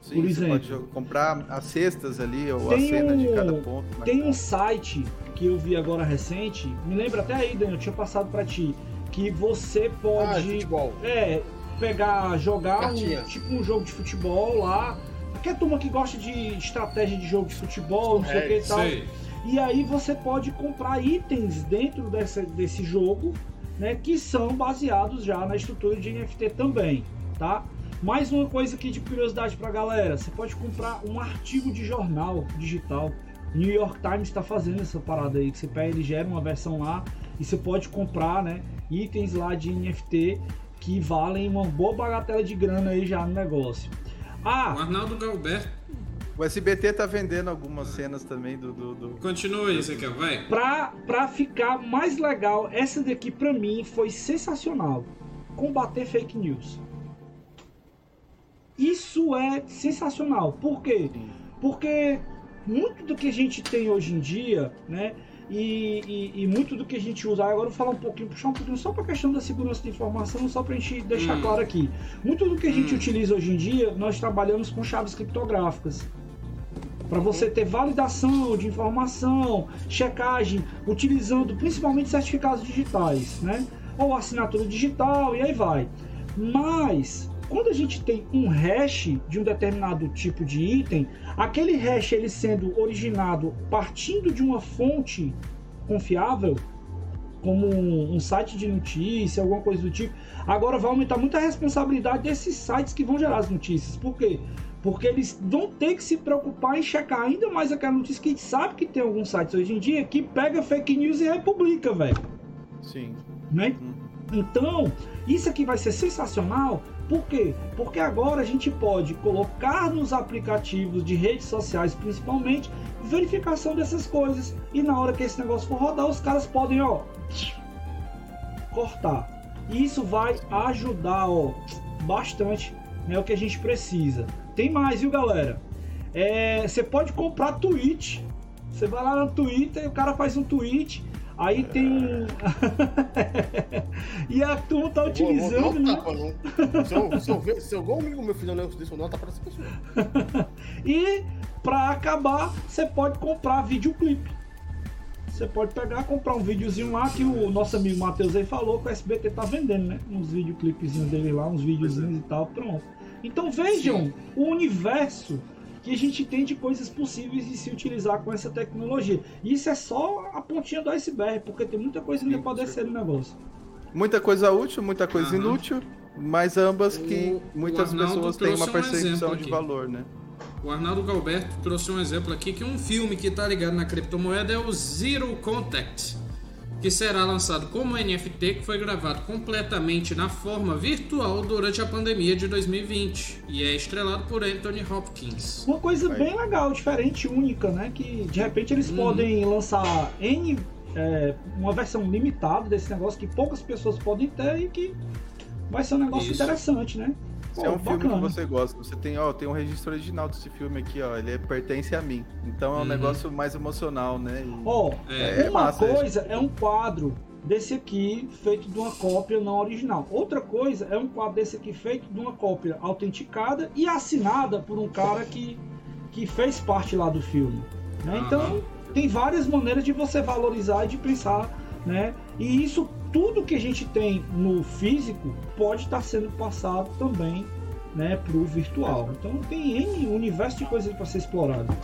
[SPEAKER 4] Sim,
[SPEAKER 2] Por
[SPEAKER 4] você
[SPEAKER 2] exemplo.
[SPEAKER 4] pode jo- comprar as cestas ali, ou
[SPEAKER 2] Tem
[SPEAKER 4] a cena de
[SPEAKER 2] um-
[SPEAKER 4] cada ponto.
[SPEAKER 2] Tem um site que eu vi agora recente, me lembra até aí, Daniel, eu tinha passado pra ti, que você
[SPEAKER 3] Ah, é
[SPEAKER 2] pode
[SPEAKER 3] futebol.
[SPEAKER 2] é, pegar, jogar um, tipo um jogo de futebol lá. Aquela turma que gosta de estratégia de jogo de futebol, não sei o que e tal.
[SPEAKER 1] Sei.
[SPEAKER 2] E aí você pode comprar itens dentro dessa, desse jogo, né, que são baseados já na estrutura de NFT também, tá? Mais uma coisa aqui de curiosidade pra galera, você pode comprar um artigo de jornal digital. New York Times está fazendo essa parada aí, que você pega, ele gera uma versão lá e você pode comprar, né, itens lá de NFT que valem uma boa bagatela de grana aí já no negócio.
[SPEAKER 1] O
[SPEAKER 2] Ah,
[SPEAKER 1] Arnaldo Galberto
[SPEAKER 4] O SBT tá vendendo algumas cenas também do. do, do...
[SPEAKER 1] Continua aí, Ezequiel, vai.
[SPEAKER 2] Pra, pra ficar mais legal, essa daqui pra mim foi sensacional. Combater fake news. Isso é sensacional. Por quê? Porque muito do que a gente tem hoje em dia, né? E, e, e, muito do que a gente usa. Agora eu vou falar um pouquinho, puxar um pouquinho só para a questão da segurança de informação, só para a gente deixar hum. claro aqui. Muito do que a gente hum. utiliza hoje em dia, nós trabalhamos com chaves criptográficas. Para você ter validação de informação, checagem, utilizando principalmente certificados digitais, né? Ou assinatura digital e aí vai. Mas quando a gente tem um hash de um determinado tipo de item, aquele hash ele sendo originado partindo de uma fonte confiável, como um, site de notícia, alguma coisa do tipo, agora vai aumentar muito a responsabilidade desses sites que vão gerar as notícias. Por quê? Porque eles vão ter que se preocupar em checar ainda mais aquela notícia que a gente sabe que tem alguns sites hoje em dia que pega fake news e republica, velho.
[SPEAKER 4] Sim.
[SPEAKER 2] Né? Hum. Então, isso aqui vai ser sensacional por quê? Porque agora a gente pode colocar nos aplicativos de redes sociais, principalmente, verificação dessas coisas. E na hora que esse negócio for rodar, os caras podem, ó, cortar. E isso vai ajudar, ó, bastante, né, o que a gente precisa. Tem mais, viu, galera? É, você pode comprar tweet. Você vai lá no Twitter o cara faz um tweet Aí tem. [laughs] e a turma tá utilizando. Né?
[SPEAKER 3] se, eu, se, eu ver, se algum amigo meu fizer um negócio desse, eu não tá para essa pessoa. [laughs]
[SPEAKER 2] e pra acabar, você pode comprar videoclipe. Você pode pegar, comprar um videozinho lá que o nosso amigo Matheus aí falou que o SBT tá vendendo, né? Uns videoclipezinhos dele lá, uns videozinhos e tal, pronto. Então vejam Sim. o universo que a gente tem de coisas possíveis de se utilizar com essa tecnologia. E isso é só a pontinha do iceberg, porque tem muita coisa ainda para descer no negócio.
[SPEAKER 4] Muita coisa útil, muita coisa uhum. inútil, mas ambas que o, muitas o pessoas têm uma percepção um de valor, né?
[SPEAKER 1] O Arnaldo Galberto trouxe um exemplo aqui que um filme que está ligado na criptomoeda é o Zero Contact que será lançado como NFT, que foi gravado completamente na forma virtual durante a pandemia de 2020 e é estrelado por Anthony Hopkins.
[SPEAKER 2] Uma coisa bem legal, diferente, única, né? Que de repente eles hum. podem lançar N, é, uma versão limitada desse negócio que poucas pessoas podem ter e que vai ser um negócio Isso. interessante, né?
[SPEAKER 4] Se é um bacana. filme que você gosta, você tem, ó, tem um registro original desse filme aqui, ó, ele pertence a mim. Então é um uhum. negócio mais emocional, né?
[SPEAKER 2] Ó, oh, é, é, uma massa, coisa é um quadro desse aqui feito de uma cópia não original. Outra coisa é um quadro desse aqui feito de uma cópia autenticada e assinada por um cara que, que fez parte lá do filme. Né? Uhum. Então tem várias maneiras de você valorizar e de pensar, né? E isso tudo que a gente tem no físico pode estar sendo passado também né, para o virtual. Então tem N universo de coisas para ser explorado.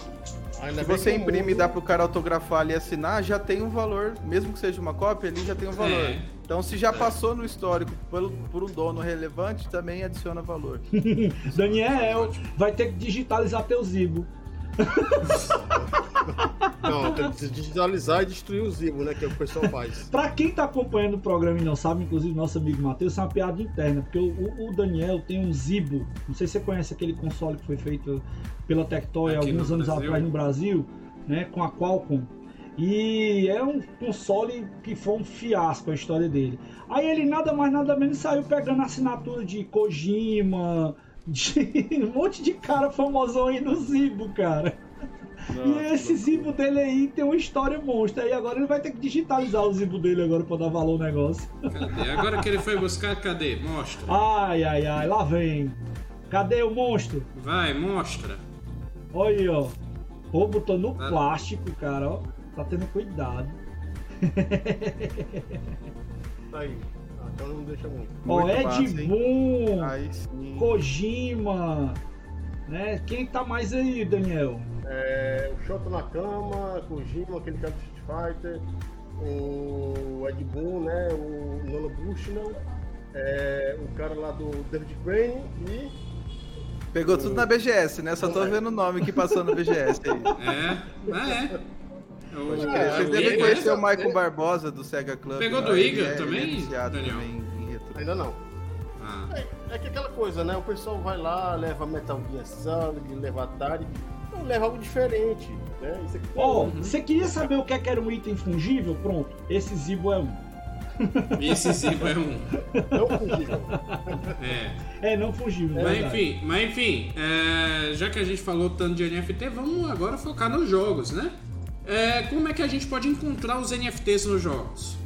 [SPEAKER 4] Se você imprime e dá para o cara autografar ali e assinar, já tem um valor, mesmo que seja uma cópia, ali já tem um valor. É. Então, se já passou no histórico por, por um dono relevante, também adiciona valor. [laughs]
[SPEAKER 2] Daniel, vai ter que digitalizar teu Zibo. [laughs]
[SPEAKER 3] Não, tem que digitalizar e destruir o Zibo, né? Que é o que o pessoal faz. [laughs]
[SPEAKER 2] pra quem tá acompanhando o programa e não sabe, inclusive nosso amigo Matheus, é uma piada interna, porque o, o, Daniel tem um Zibo. Não sei se você conhece aquele console que foi feito pela Tectoy alguns anos Brasil. atrás no Brasil, né? Com a Qualcomm. E é um console que foi um fiasco a história dele. Aí ele nada mais nada menos saiu pegando assinatura de Kojima, de um monte de cara famosão aí no Zibo, cara. Nossa, e esse Zibo dele aí tem uma história monstra. E agora ele vai ter que digitalizar o Zibo dele agora pra dar valor ao negócio.
[SPEAKER 1] Cadê? Agora que ele foi buscar, cadê? Mostra.
[SPEAKER 2] Ai, ai, ai, lá vem. Cadê o monstro?
[SPEAKER 1] Vai, mostra.
[SPEAKER 2] Olha aí, ó. Pô, botou no tá. plástico, cara, ó. Tá tendo cuidado.
[SPEAKER 3] Tá aí. Ah, então não deixa muito.
[SPEAKER 2] Ó, Ed Boon, Kojima, né? Quem tá mais aí, Daniel?
[SPEAKER 3] É, o Shota na cama, Kojima, aquele cara do Street Fighter, o Ed Boon, né? O Nolan Bushnell, é, o cara lá do David Crane e.
[SPEAKER 4] Pegou o... tudo na BGS, né? Só tô vendo o nome que passou na BGS
[SPEAKER 1] aí. [laughs] É, é.
[SPEAKER 4] Pode crer. Vocês devem conhecer o Michael Barbosa do Sega Club.
[SPEAKER 1] Pegou do Iga é, também, Daniel? Também
[SPEAKER 3] Ainda não. Ah. É, é, que aquela coisa, né? O pessoal vai lá, leva Metal Gear Solid, leva Atari. leva algo diferente. Né? Isso aqui
[SPEAKER 2] Ó,
[SPEAKER 3] uhum.
[SPEAKER 2] você queria saber o que, é que era um item fungível? Pronto, esse Zibo é um. [laughs]
[SPEAKER 1] Esse Zibo é um.
[SPEAKER 3] Não fungível.
[SPEAKER 1] É.
[SPEAKER 2] É, não fungível.
[SPEAKER 1] Mas
[SPEAKER 2] verdade.
[SPEAKER 1] enfim, mas enfim é, já que a gente falou tanto de NFT, vamos agora focar nos jogos, né? É, como é que a gente pode encontrar os NFTs nos jogos?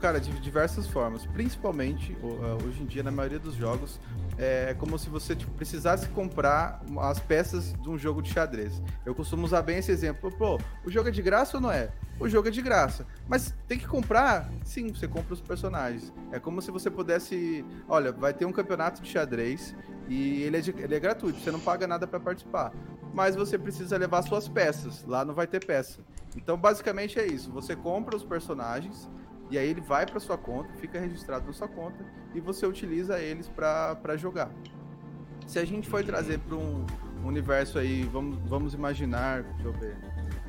[SPEAKER 4] Cara, de diversas formas. Principalmente, uh, hoje em dia, na maioria dos jogos, é como se você tipo, precisasse comprar as peças de um jogo de xadrez. Eu costumo usar bem esse exemplo. Pô, o jogo é de graça ou não é? O jogo é de graça. Mas tem que comprar? Sim, você compra os personagens. É como se você pudesse. Olha, vai ter um campeonato de xadrez e ele é, de- ele é gratuito, você não paga nada para participar. Mas você precisa levar suas peças. Lá não vai ter peça. Então, basicamente é isso. Você compra os personagens. E aí ele vai para sua conta, fica registrado na sua conta e você utiliza eles para jogar. Se a gente for trazer para um universo aí, vamos, vamos imaginar, deixa eu ver,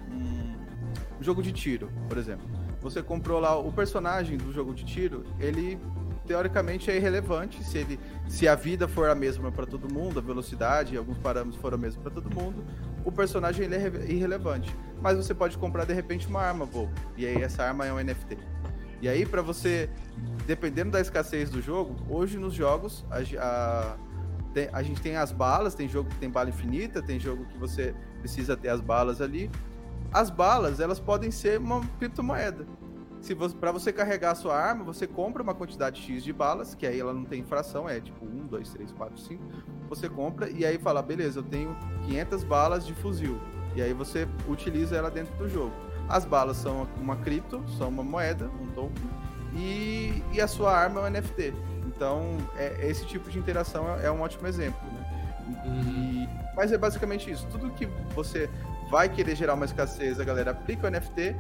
[SPEAKER 4] um jogo de tiro, por exemplo. Você comprou lá o personagem do jogo de tiro, ele teoricamente é irrelevante se ele se a vida for a mesma para todo mundo, a velocidade, alguns parâmetros foram a mesma para todo mundo, o personagem ele é irre- irrelevante. Mas você pode comprar de repente uma arma, vou. E aí essa arma é um NFT. E aí, para você, dependendo da escassez do jogo, hoje nos jogos, a, a- a gente tem as balas, tem jogo que tem bala infinita, tem jogo que você precisa ter as balas ali. As balas, elas podem ser uma criptomoeda. Se você, para você carregar a sua arma, você compra uma quantidade X de balas, que aí ela não tem infração, é tipo 1, 2, 3, 4, 5. Você compra e aí fala, beleza, eu tenho 500 balas de fuzil. E aí você utiliza ela dentro do jogo. As balas são uma cripto, são uma moeda, um token, e, e a sua arma é um NFT. Então, é, esse tipo de interação é, é um ótimo exemplo. Né? E- mas é basicamente isso. Tudo que você vai querer gerar uma escassez, a galera aplica o NFT,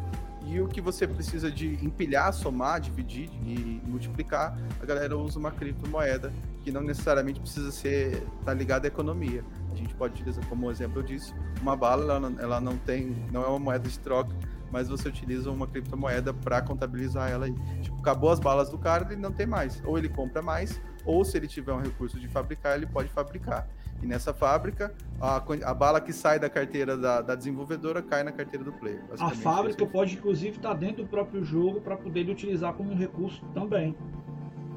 [SPEAKER 4] e o que você precisa de empilhar, somar, dividir e multiplicar, a galera usa uma criptomoeda, que não necessariamente precisa ser tá ligada à economia. A gente pode utilizar, como exemplo eu disse, uma bala, ela não, ela não tem, não é uma moeda de troca, mas você utiliza uma criptomoeda para contabilizar ela aí. Tipo, acabou as balas do cara, ele não tem mais. Ou ele compra mais, ou se ele tiver um recurso de fabricar, ele pode fabricar. E nessa fábrica, a, a bala que sai da carteira da, da desenvolvedora cai na carteira do player.
[SPEAKER 2] A
[SPEAKER 4] Basicamente,
[SPEAKER 2] fábrica pode, inclusive, estar dentro do próprio jogo para poder ele utilizar como um recurso também.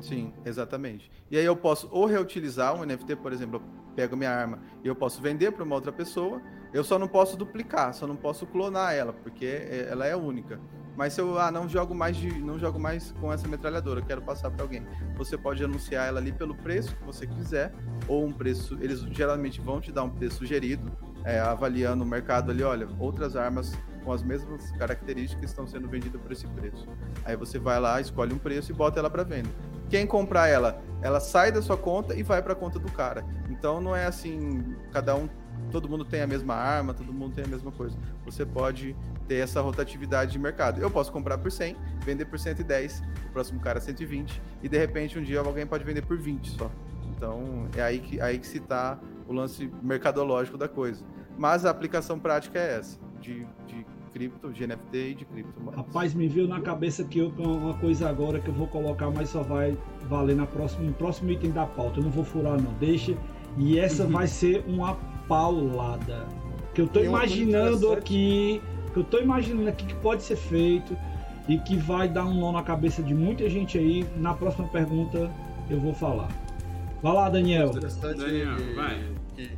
[SPEAKER 4] Sim, exatamente. E aí eu posso ou reutilizar um NFT, por exemplo, eu pego minha arma e eu posso vender para uma outra pessoa. Eu só não posso duplicar, só não posso clonar ela, porque é- ela é única. Mas se eu ah, não jogo mais de, não jogo mais com essa metralhadora, quero passar para alguém. Você pode anunciar ela ali pelo preço que você quiser, ou um preço, eles geralmente vão te dar um preço sugerido, é, avaliando o mercado ali, olha, outras armas com as mesmas características estão sendo vendidas por esse preço. Aí você vai lá, escolhe um preço e bota ela para venda. Quem comprar ela, ela sai da sua conta e vai para a conta do cara. Então não é assim, cada um, todo mundo tem a mesma arma, todo mundo tem a mesma coisa. Você pode ter essa rotatividade de mercado. Eu posso comprar por 100, vender por 110, o próximo cara 120 e de repente um dia alguém pode vender por 20 só. Então é aí que, aí que se tá o lance mercadológico da coisa. Mas a aplicação prática é essa, de, de cripto, de NFT e de cripto.
[SPEAKER 2] Rapaz, me veio na cabeça que eu tenho uma coisa agora que eu vou colocar, mas só vai valer na próxima, no próximo item da pauta. Eu não vou furar, não. Deixa. E essa
[SPEAKER 1] Uhum. [laughs]
[SPEAKER 2] vai ser uma paulada. Que eu tô imaginando aqui. Que eu tô imaginando aqui que pode ser feito. E que vai dar um nó na cabeça de muita gente aí. Na próxima pergunta eu vou falar. Vai lá, Daniel.
[SPEAKER 3] Interessante
[SPEAKER 1] Daniel,
[SPEAKER 3] que,
[SPEAKER 1] vai.
[SPEAKER 3] que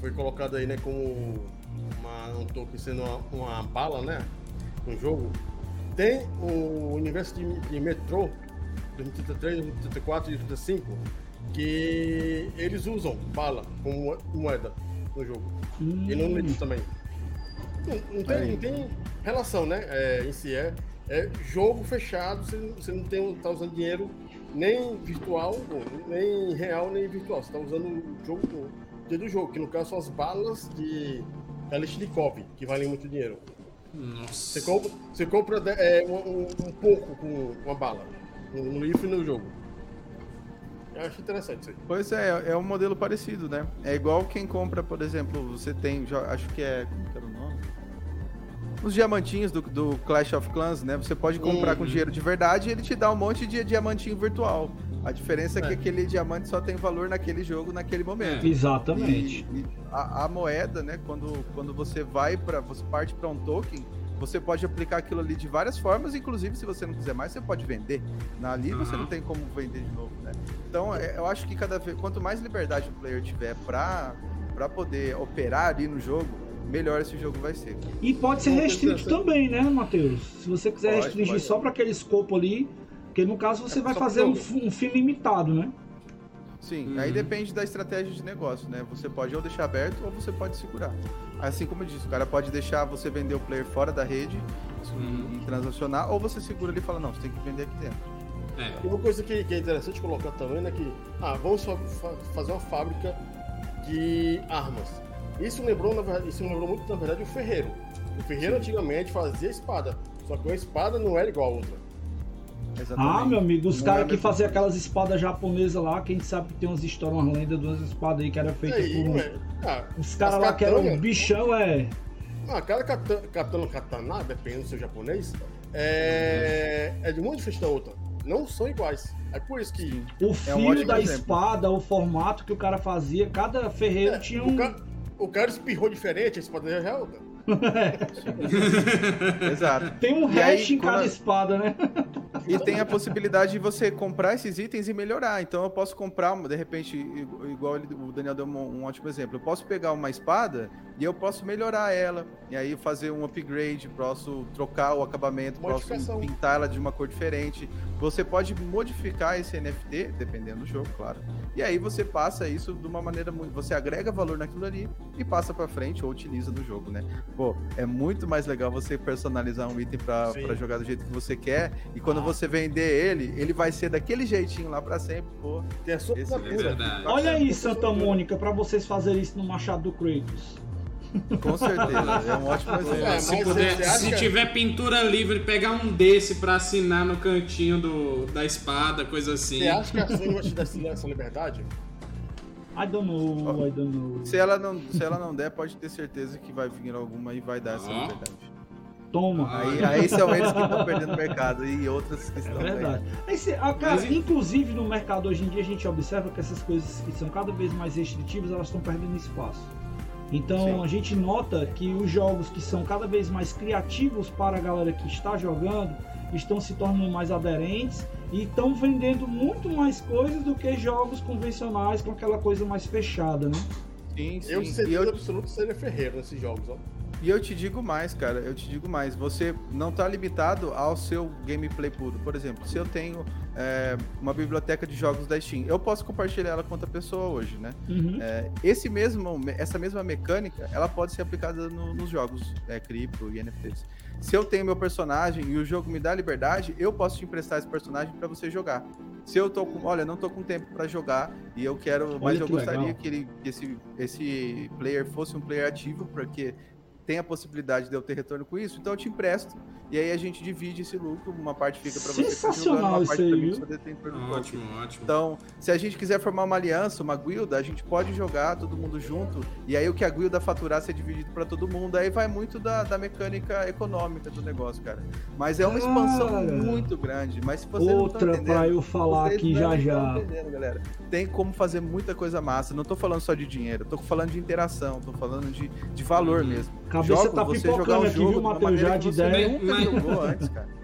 [SPEAKER 3] foi colocado aí, né, como uma, um token sendo uma, uma bala, né, no jogo. Tem o universo de, de Metro, 2033, 2034 e 2035, que eles usam bala como moeda no jogo. E no
[SPEAKER 2] Hum,
[SPEAKER 3] Netflix também. Não, não tem, não tem relação, né? É, em si é, é jogo fechado, você, não- você não tem, tá usando dinheiro nem virtual, nem real, nem virtual. Você tá usando o jogo o do jogo, que no caso são as balas de Kalashnikov, que valem muito dinheiro.
[SPEAKER 1] Nossa.
[SPEAKER 3] Você compra, você compra é, um, um- um pouco com uma bala, no, no livro e no jogo. Eu acho interessante isso aí.
[SPEAKER 4] Pois é, é um modelo parecido, né? É igual quem compra, por exemplo, você tem, já- acho que é, como que era o nome? Os diamantinhos do, do Clash of Clans, né? Você pode comprar com
[SPEAKER 3] Uhum.
[SPEAKER 4] dinheiro de verdade e ele te dá um monte de diamantinho virtual. A diferença é, que
[SPEAKER 1] É.
[SPEAKER 4] aquele diamante só tem valor naquele jogo, naquele momento.
[SPEAKER 1] É.
[SPEAKER 2] Exatamente.
[SPEAKER 4] E, e a, a moeda, né, quando, quando você vai para você parte para um token, você pode aplicar aquilo ali de várias formas, inclusive se você não quiser mais, você pode vender. Na ali você
[SPEAKER 1] Uhum.
[SPEAKER 4] não tem como vender de novo, né? Então, é, eu acho que cada vez quanto mais liberdade o player tiver para para poder operar ali no jogo, melhor esse jogo vai ser.
[SPEAKER 2] E pode ser restrito também, né, Matheus? Se você quiser
[SPEAKER 4] Pode,
[SPEAKER 2] restringir
[SPEAKER 4] pode.
[SPEAKER 2] só para aquele escopo ali, porque no caso você
[SPEAKER 3] É,
[SPEAKER 2] vai fazer um, um fim limitado, né?
[SPEAKER 4] Sim,
[SPEAKER 1] Uhum.
[SPEAKER 4] aí depende da estratégia de negócio, né? Você pode ou deixar aberto ou você pode segurar. Assim como eu disse, o cara pode deixar você vender o player fora da rede
[SPEAKER 1] Uhum.
[SPEAKER 4] e transacionar, ou você segura ali e fala, não, você tem que vender aqui dentro.
[SPEAKER 1] É.
[SPEAKER 3] E uma coisa que, que é interessante colocar também, né, que ah, vamos fa- fa- fazer uma fábrica de armas. Isso lembrou, na verdade, isso me lembrou muito, na verdade, o ferreiro. O ferreiro antigamente fazia espada, só que uma espada não era igual a outra.
[SPEAKER 4] Exatamente.
[SPEAKER 2] Ah, meu amigo, os caras
[SPEAKER 4] é
[SPEAKER 2] que faziam aquelas espadas japonesas lá, quem sabe que tem umas histórias, umas lendas de umas espadas aí que era feita
[SPEAKER 3] Aí,
[SPEAKER 2] por um...
[SPEAKER 3] ah,
[SPEAKER 2] Os caras
[SPEAKER 3] as
[SPEAKER 2] lá que eram um bichão, é.
[SPEAKER 3] Ah, cada katana, katana, dependendo do seu japonês, é, é de muito diferente da outra. Não são iguais. É por isso que
[SPEAKER 2] O
[SPEAKER 4] É um
[SPEAKER 2] fio
[SPEAKER 4] ótimo
[SPEAKER 2] da
[SPEAKER 4] exemplo.
[SPEAKER 2] espada, o formato que o cara fazia, cada ferreiro
[SPEAKER 3] é,
[SPEAKER 2] tinha um.
[SPEAKER 3] o, ca- o cara espirrou diferente, a espada já é outra. [laughs]
[SPEAKER 4] Exato.
[SPEAKER 2] Tem um
[SPEAKER 4] E aí,
[SPEAKER 2] hash em cada
[SPEAKER 4] a-
[SPEAKER 2] espada, né?
[SPEAKER 4] E tem a possibilidade de você comprar esses itens e melhorar. Então eu posso comprar, de repente, igual ele- o Daniel deu um, um ótimo exemplo. Eu posso pegar uma espada e eu posso melhorar ela. E aí fazer um upgrade, posso trocar o acabamento, posso
[SPEAKER 3] Modificação.
[SPEAKER 4] pintar ela de uma cor diferente. Você pode modificar esse NFT, dependendo do jogo, claro. E aí você passa isso de uma maneira muito. Você agrega valor naquilo ali e passa pra frente ou utiliza no jogo, né? Pô, é muito mais legal você personalizar um item pra jogar do jeito que você quer. E quando
[SPEAKER 2] Ah.
[SPEAKER 4] você vender ele, ele vai ser daquele jeitinho lá pra sempre. Pô,
[SPEAKER 3] Tem a sua
[SPEAKER 4] Esse
[SPEAKER 1] É.
[SPEAKER 2] Olha aí, Santa Mônica, pra vocês fazerem isso no Machado do Kratos.
[SPEAKER 4] Com certeza. é um ótimo
[SPEAKER 3] É,
[SPEAKER 4] exemplo.
[SPEAKER 3] mas
[SPEAKER 1] se puder, se tiver pintura livre, pegar um desse pra assinar no cantinho do, da espada, coisa assim.
[SPEAKER 3] Você acha que a Sony vai te dar essa- liberdade?
[SPEAKER 2] I don't know, I don't know.
[SPEAKER 4] Se ela, não, se ela não der, pode ter certeza que vai vir alguma e vai dar essa
[SPEAKER 1] Ó.
[SPEAKER 4] liberdade.
[SPEAKER 2] Toma.
[SPEAKER 4] Aí, aí são eles que estão perdendo o mercado e outras que
[SPEAKER 2] É
[SPEAKER 4] estão
[SPEAKER 2] verdade.
[SPEAKER 4] ganhando.
[SPEAKER 2] Esse, ah, cara,
[SPEAKER 1] Mas
[SPEAKER 2] inclusive no mercado hoje em dia a gente observa que essas coisas que são cada vez mais restritivas, elas estão perdendo espaço. Então
[SPEAKER 4] Sim.
[SPEAKER 2] a gente nota que os jogos que são cada vez mais criativos para a galera que está jogando estão se tornando mais aderentes e estão vendendo muito mais coisas do que jogos convencionais com aquela coisa mais fechada, né?
[SPEAKER 4] Sim, sim.
[SPEAKER 3] Eu, certeza
[SPEAKER 4] eu,
[SPEAKER 3] absoluta, seria ferreiro nesses jogos, ó.
[SPEAKER 4] E eu te digo mais, cara, eu te digo mais. Você não tá limitado ao seu gameplay puro. Por exemplo, se eu tenho é, uma biblioteca de jogos da Steam, eu posso compartilhar ela com outra pessoa hoje, né?
[SPEAKER 2] Uhum.
[SPEAKER 4] É, esse mesmo, essa mesma mecânica, ela pode ser aplicada no- nos jogos é, cripto e NFTs. Se eu tenho meu personagem e o jogo me dá liberdade, eu posso te emprestar esse personagem para você jogar. Se eu tô com, olha, não tô com tempo para jogar e eu quero, mas
[SPEAKER 2] Olha
[SPEAKER 4] eu
[SPEAKER 2] que
[SPEAKER 4] gostaria
[SPEAKER 2] legal.
[SPEAKER 4] que, ele, que esse, esse player fosse um player ativo, porque tem a possibilidade de eu ter retorno com isso, então eu te empresto e aí a gente divide esse lucro, uma parte fica para você tá
[SPEAKER 2] Sensacional isso
[SPEAKER 4] parte
[SPEAKER 2] aí,
[SPEAKER 4] token.
[SPEAKER 1] Ótimo, ótimo.
[SPEAKER 4] Então, se a gente quiser formar uma aliança, uma guilda, a gente pode jogar todo mundo junto, e aí o que a guilda faturar ser dividido para todo mundo, aí vai muito da, da mecânica econômica do negócio, cara. Mas é uma expansão
[SPEAKER 2] Cara.
[SPEAKER 4] muito grande, mas se vocês não
[SPEAKER 2] Outra
[SPEAKER 4] entendendo...
[SPEAKER 2] pra eu falar aqui
[SPEAKER 4] não
[SPEAKER 2] já já.
[SPEAKER 4] Tem como fazer muita coisa massa. Não tô falando só de dinheiro, tô falando de interação, tô falando de, de valor
[SPEAKER 1] Uhum.
[SPEAKER 4] mesmo.
[SPEAKER 2] Cabeça
[SPEAKER 4] Jogo,
[SPEAKER 2] tá
[SPEAKER 4] você
[SPEAKER 2] pipocando
[SPEAKER 4] um
[SPEAKER 2] aqui,
[SPEAKER 4] jogo
[SPEAKER 2] viu, Matheus, já de ideia.
[SPEAKER 4] nunca
[SPEAKER 1] Mas-
[SPEAKER 4] jogou antes, cara.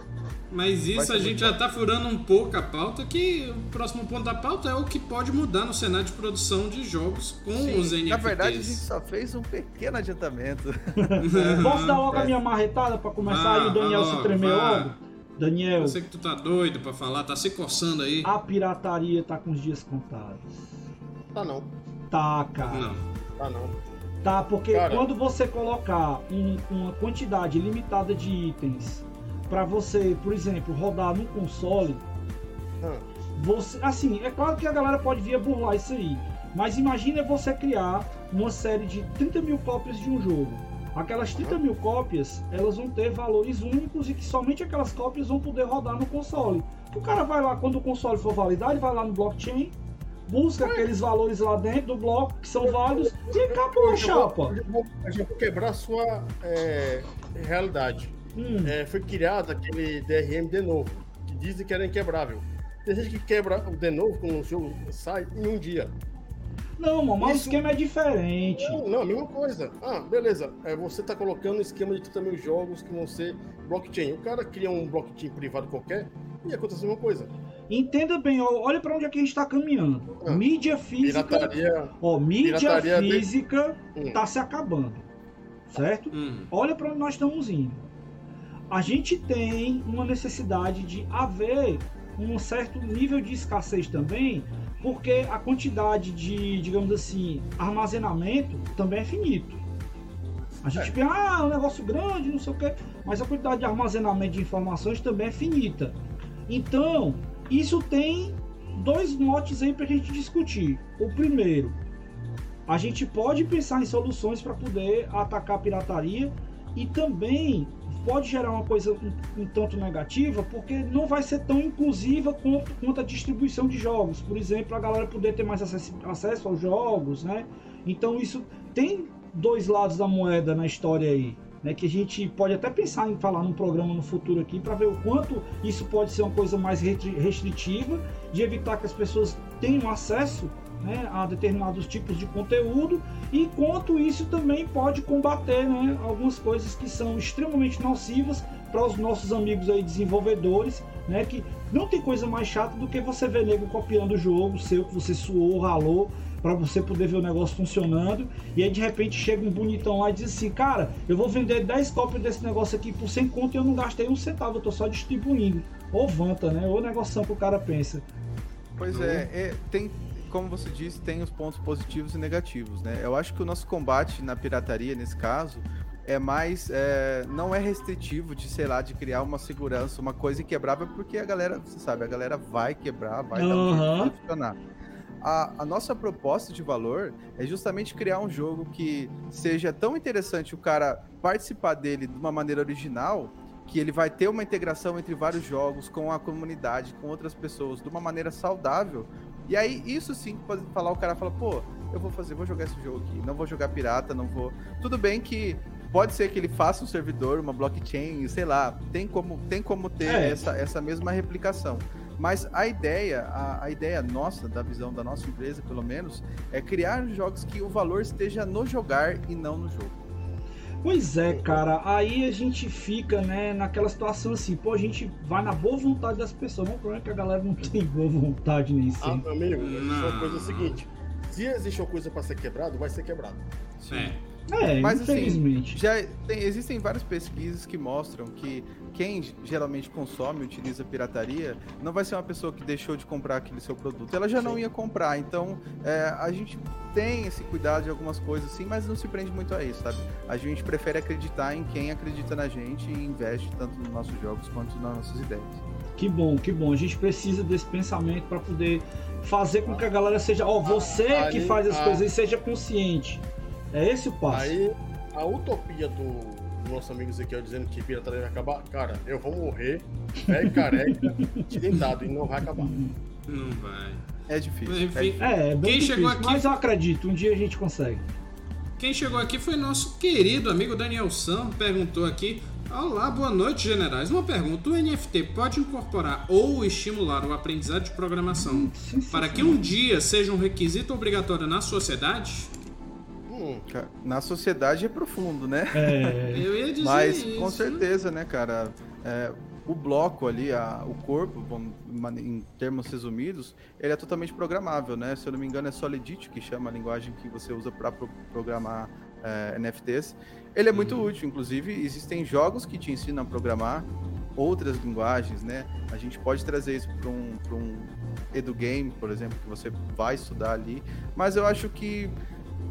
[SPEAKER 1] Mas isso a gente já tá furando um pouco a pauta, que o próximo ponto da pauta é o que pode mudar no cenário de produção de jogos com
[SPEAKER 4] Sim,
[SPEAKER 1] os NFTs.
[SPEAKER 4] na verdade, a gente só fez um pequeno adiantamento. [laughs]
[SPEAKER 2] Posso dar logo a minha marretada pra começar
[SPEAKER 1] Vá,
[SPEAKER 2] aí o Daniel
[SPEAKER 1] vá
[SPEAKER 2] se
[SPEAKER 1] logo,
[SPEAKER 2] tremer logo? Daniel,
[SPEAKER 1] Eu sei que tu tá doido pra falar, tá se coçando aí.
[SPEAKER 2] a pirataria tá com os dias contados.
[SPEAKER 3] Tá não,
[SPEAKER 2] Tá, cara.
[SPEAKER 1] Não.
[SPEAKER 3] tá não.
[SPEAKER 2] Tá, porque
[SPEAKER 3] Cara.
[SPEAKER 2] quando você colocar um- uma quantidade limitada de itens pra você, por exemplo, rodar no console,
[SPEAKER 3] Ah,
[SPEAKER 2] você, assim, é claro que a galera pode vir a burlar isso aí, mas imagina você criar uma série de 30 mil cópias de um jogo. Aquelas 30 mil cópias, elas vão ter valores únicos e que somente aquelas cópias vão poder rodar no console. O cara vai lá, quando o console for validar, ele vai lá no blockchain, busca aqueles valores lá dentro do bloco que são válidos e acabou a chapa.
[SPEAKER 3] eu vou- eu vou quebrar a sua é, realidade.
[SPEAKER 2] Hum.
[SPEAKER 3] É, foi criado aquele DRM de novo, que dizem que era inquebrável. Tem gente que quebra de novo quando o jogo sai em um dia.
[SPEAKER 2] Não, mas
[SPEAKER 3] Isso-
[SPEAKER 2] o esquema é diferente.
[SPEAKER 3] Não, não, a mesma coisa. Ah, beleza. É, você tá colocando um esquema de também jogos que vão ser blockchain. O cara cria um blockchain privado qualquer e acontece a mesma coisa.
[SPEAKER 2] Entenda bem, ó, olha pra onde é que a gente tá caminhando.
[SPEAKER 3] Ah,
[SPEAKER 2] mídia física.
[SPEAKER 3] Pirataria.
[SPEAKER 2] Ó, mídia
[SPEAKER 3] pirataria de-
[SPEAKER 2] física
[SPEAKER 3] Hum.
[SPEAKER 2] tá se acabando. Certo?
[SPEAKER 1] Hum.
[SPEAKER 2] Olha para onde nós estamos indo. A gente tem uma necessidade de haver um certo nível de escassez também, porque a quantidade de, digamos assim, armazenamento também é finito. A gente pensa, ah, é um negócio grande, não sei o quê, mas a quantidade de armazenamento de informações também é finita. Então, isso tem dois motes aí para a gente discutir. O primeiro, a gente pode pensar em soluções para poder atacar a pirataria e também pode gerar uma coisa um, um tanto negativa porque não vai ser tão inclusiva quanto, quanto a distribuição de jogos. Por exemplo, a galera poder ter mais acesso, acesso aos jogos, né? Então isso tem dois lados da moeda na história aí. Né, que a gente pode até pensar em falar num programa no futuro aqui para ver o quanto isso pode ser uma coisa mais restri- restritiva, de evitar que as pessoas tenham acesso né, a determinados tipos de conteúdo e quanto isso também pode combater né, algumas coisas que são extremamente nocivas para os nossos amigos aí desenvolvedores, né, que não tem coisa mais chata do que você ver nego copiando o jogo seu que você suou, ralou para você poder ver o negócio funcionando e aí de repente chega um bonitão lá e diz assim, cara, eu vou vender 10 cópias desse negócio aqui por 100 conto e eu não gastei um centavo, eu tô só distribuindo. Ou vanta, né? Ou negoção que o cara pensa.
[SPEAKER 4] Pois é, é, tem, como você disse, tem os pontos positivos e negativos, né? Eu acho que o nosso combate na pirataria, nesse caso, é mais. é, não é restritivo de, sei lá, de criar uma segurança, uma coisa inquebrável, porque a galera, você sabe, a galera vai quebrar, vai dar um funcionar. A, a nossa proposta de valor é justamente criar um jogo que seja tão interessante o cara participar dele de uma maneira original que ele vai ter uma integração entre vários jogos com a comunidade, com outras pessoas, de uma maneira saudável. E aí, isso sim, pode falar, o cara fala, pô, eu vou fazer, vou jogar esse jogo aqui, não vou jogar pirata, não vou. Tudo bem que pode ser que ele faça um servidor, uma blockchain, sei lá, tem como, tem como ter
[SPEAKER 2] É.
[SPEAKER 4] essa, essa mesma replicação. Mas a ideia, a, a ideia nossa, da visão da nossa empresa, pelo menos, é criar jogos que o valor esteja no jogar e não no jogo.
[SPEAKER 2] Pois é, cara, aí a gente fica, né, naquela situação assim, pô, a gente vai na boa vontade das pessoas, mas o problema é que a galera não [laughs] tem boa vontade nem
[SPEAKER 3] Ah,
[SPEAKER 2] sempre.
[SPEAKER 3] meu amigo, é uma
[SPEAKER 1] Não.
[SPEAKER 3] coisa seguinte. Se existe uma coisa pra ser quebrado, vai ser quebrado.
[SPEAKER 1] É.
[SPEAKER 2] É,
[SPEAKER 4] Mas, assim,
[SPEAKER 2] infelizmente.
[SPEAKER 4] Já tem- existem várias pesquisas que mostram que quem geralmente consome e utiliza pirataria não vai ser uma pessoa que deixou de comprar aquele seu produto. Ela já não
[SPEAKER 3] Sim.
[SPEAKER 4] ia comprar. Então, é, a gente tem esse cuidado de algumas coisas, sim, mas não se prende muito a isso, sabe? A gente prefere acreditar em quem acredita na gente e investe tanto nos nossos jogos quanto nas nossas ideias.
[SPEAKER 2] Que bom, que bom. A gente precisa desse pensamento para poder fazer com que a galera seja, ó, você
[SPEAKER 3] Aí-
[SPEAKER 2] que faz as
[SPEAKER 3] ah.
[SPEAKER 2] coisas e seja consciente. É esse o passo.
[SPEAKER 3] Aí, a utopia do do nosso amigo Ezequiel dizendo que pirataria vai acabar, cara, eu vou morrer, velho careca, [laughs] dentado, e não vai acabar.
[SPEAKER 1] Não vai.
[SPEAKER 4] É difícil.
[SPEAKER 1] Enfim.
[SPEAKER 4] é difícil.
[SPEAKER 2] É, é bem
[SPEAKER 1] Quem
[SPEAKER 2] difícil,
[SPEAKER 1] chegou aqui-
[SPEAKER 2] mas eu acredito, um dia a gente consegue.
[SPEAKER 1] Quem chegou aqui foi nosso querido amigo Daniel Sam, perguntou aqui. Olá, boa noite, generais. Uma pergunta: o NFT pode incorporar ou estimular o aprendizado de programação para que um dia seja um requisito obrigatório na sociedade?
[SPEAKER 3] Hum,
[SPEAKER 4] Na sociedade é profundo, né?
[SPEAKER 2] É, [laughs]
[SPEAKER 1] Eu ia dizer
[SPEAKER 4] Mas
[SPEAKER 1] isso.
[SPEAKER 4] com certeza, né, cara? É, o bloco ali, a- o corpo, mane- em termos resumidos, ele é totalmente programável, né? Se eu não me engano, é Solidity que chama a linguagem que você usa para programar é, NFTs. Ele é muito
[SPEAKER 1] Uhum.
[SPEAKER 4] útil, inclusive existem jogos que te ensinam a programar outras linguagens, né? A gente pode trazer isso para um, pra um edugame, por exemplo, que você vai estudar ali. Mas eu acho que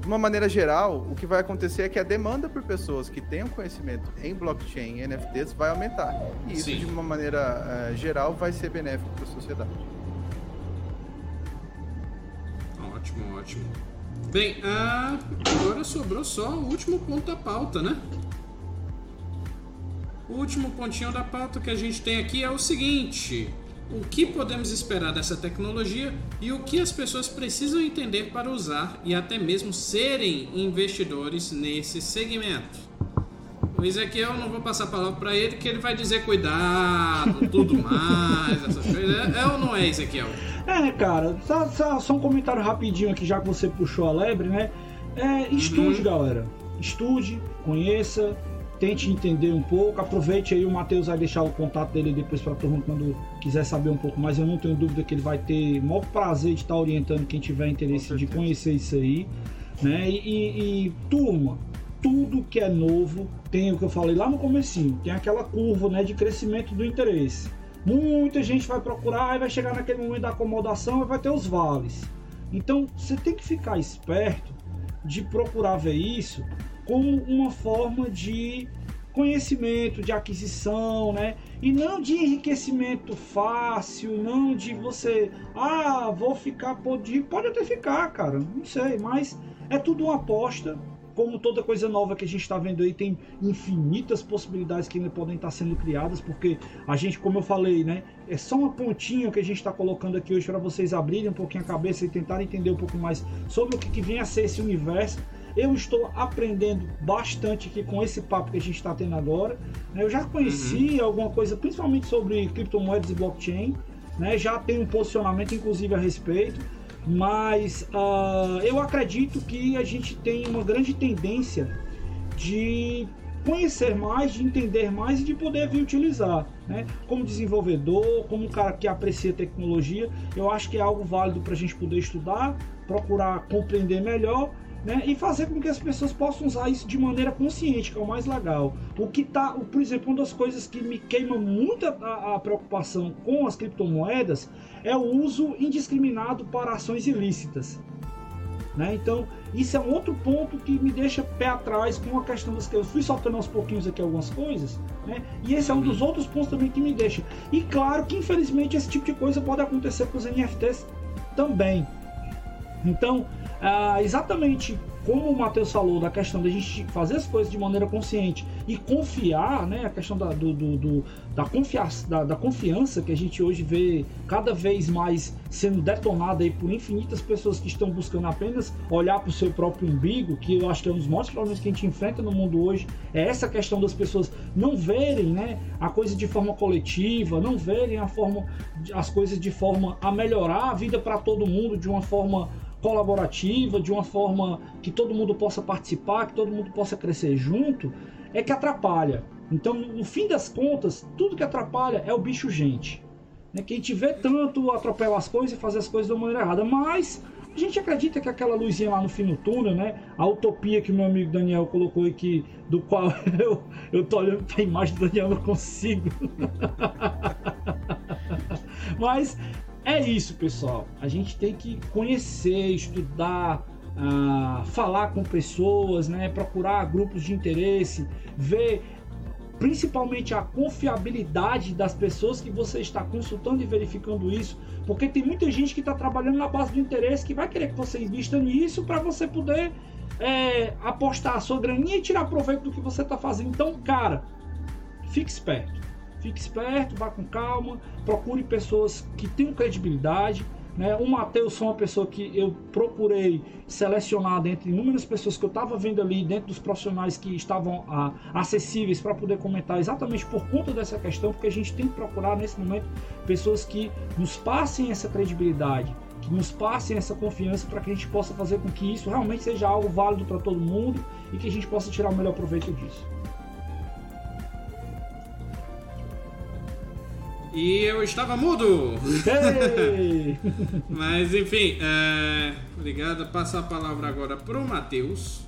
[SPEAKER 4] de uma maneira geral, o que vai acontecer é que a demanda por pessoas que tenham conhecimento em blockchain e NFTs vai aumentar. E isso,
[SPEAKER 1] Sim.
[SPEAKER 4] de uma maneira eh, geral, vai ser benéfico para a sociedade.
[SPEAKER 1] Ótimo, ótimo. Bem, ah, agora sobrou só o último ponto da pauta, né? O último pontinho da pauta que a gente tem aqui é o seguinte: o que podemos esperar dessa tecnologia e o que as pessoas precisam entender para usar e até mesmo serem investidores nesse segmento. O Ezequiel, não vou passar a palavra para ele, que ele vai dizer cuidado, tudo mais, essas coisas. É, é ou não é, Ezequiel?
[SPEAKER 2] É, cara, só, só, só, um comentário rapidinho aqui, já que você puxou a lebre, né? É, estude, uhum. galera. Estude, conheça, tente entender um pouco. Aproveite aí, o Matheus vai deixar o contato dele depois para a turma quando quiser saber um pouco mais. Eu não tenho dúvida que ele vai ter o maior prazer de estar orientando quem tiver interesse de conhecer isso aí. Né? E, e, e, turma, tudo que é novo tem o que eu falei lá no comecinho, tem aquela curva né, de crescimento do interesse. Muita gente vai procurar e vai chegar naquele momento da acomodação e vai ter os vales. Então você tem que ficar esperto de procurar ver isso como uma forma de conhecimento, de aquisição, né? E não de enriquecimento fácil, não de você, ah, vou ficar, pode, pode até ficar, cara, não sei, mas é tudo uma aposta. Como toda coisa nova que a gente está vendo aí, tem infinitas possibilidades que ainda podem estar sendo criadas, porque a gente, como eu falei, né, é só uma pontinha que a gente está colocando aqui hoje para vocês abrirem um pouquinho a cabeça e tentarem entender um pouco mais sobre o que, que vem a ser esse universo. Eu estou aprendendo bastante aqui com esse papo que a gente está tendo agora. Né? Eu já conheci uhum. alguma coisa, principalmente sobre criptomoedas e blockchain. Né? Já tenho um posicionamento, inclusive, a respeito. Mas uh, eu acredito que a gente tem uma grande tendência de conhecer mais, de entender mais e de poder vir utilizar. Né? Como desenvolvedor, como um cara que aprecia tecnologia, eu acho que é algo válido para a gente poder estudar, procurar compreender melhor né? E fazer com que as pessoas possam usar isso de maneira consciente, que é o mais legal. O que tá, por exemplo, uma das coisas que me queima muito a, a preocupação com as criptomoedas é o uso indiscriminado para ações ilícitas. Né? Então, isso é um outro ponto que me deixa pé atrás com a questão das que eu fui soltando aos pouquinhos aqui algumas coisas, né? E esse é um dos outros pontos também que me deixa. E claro que infelizmente esse tipo de coisa pode acontecer com os NFTs também. Então, ah, exatamente como o Matheus falou, da questão da gente fazer as coisas de maneira consciente e confiar, né? A questão da, do, do, do da, confiança, da, da, confiança que a gente hoje vê cada vez mais sendo detonada aí por infinitas pessoas que estão buscando apenas olhar para o seu próprio umbigo, que eu acho que é um dos maiores problemas que a gente enfrenta no mundo hoje, é essa questão das pessoas não verem né, a coisa de forma coletiva, não verem a forma, as coisas de forma a melhorar a vida para todo mundo de uma forma colaborativa, de uma forma que todo mundo possa participar, que todo mundo possa crescer junto, é que atrapalha. Então, no fim das contas, tudo que atrapalha é o bicho gente. Né? Que a gente vê tanto atropelar as coisas e fazer as coisas da maneira errada, mas a gente acredita que aquela luzinha lá no fim do túnel, né? A utopia que meu amigo Daniel colocou aqui, do qual [laughs] eu, eu tô olhando pra imagem do Daniel, não consigo. [laughs] mas é isso, pessoal. A gente tem que conhecer, estudar, uh, falar com pessoas, né? procurar grupos de interesse, ver principalmente a confiabilidade das pessoas que você está consultando e verificando isso, porque tem muita gente que está trabalhando na base do interesse que vai querer que você invista nisso para você poder é, apostar a sua graninha e tirar proveito do que você está fazendo. Então, cara, fique esperto. Fique esperto, vá com calma, procure pessoas que tenham credibilidade. Né? O Matheus foi uma pessoa que eu procurei selecionar dentre inúmeras pessoas que eu estava vendo ali, dentro dos profissionais que estavam ah, acessíveis para poder comentar, exatamente por conta dessa questão, porque a gente tem que procurar nesse momento pessoas que nos passem essa credibilidade, que nos passem essa confiança para que a gente possa fazer com que isso realmente seja algo válido para todo mundo e que a gente possa tirar o melhor proveito disso.
[SPEAKER 1] E eu estava mudo! [laughs] Mas enfim, é... obrigado. Passar a palavra agora para o Matheus.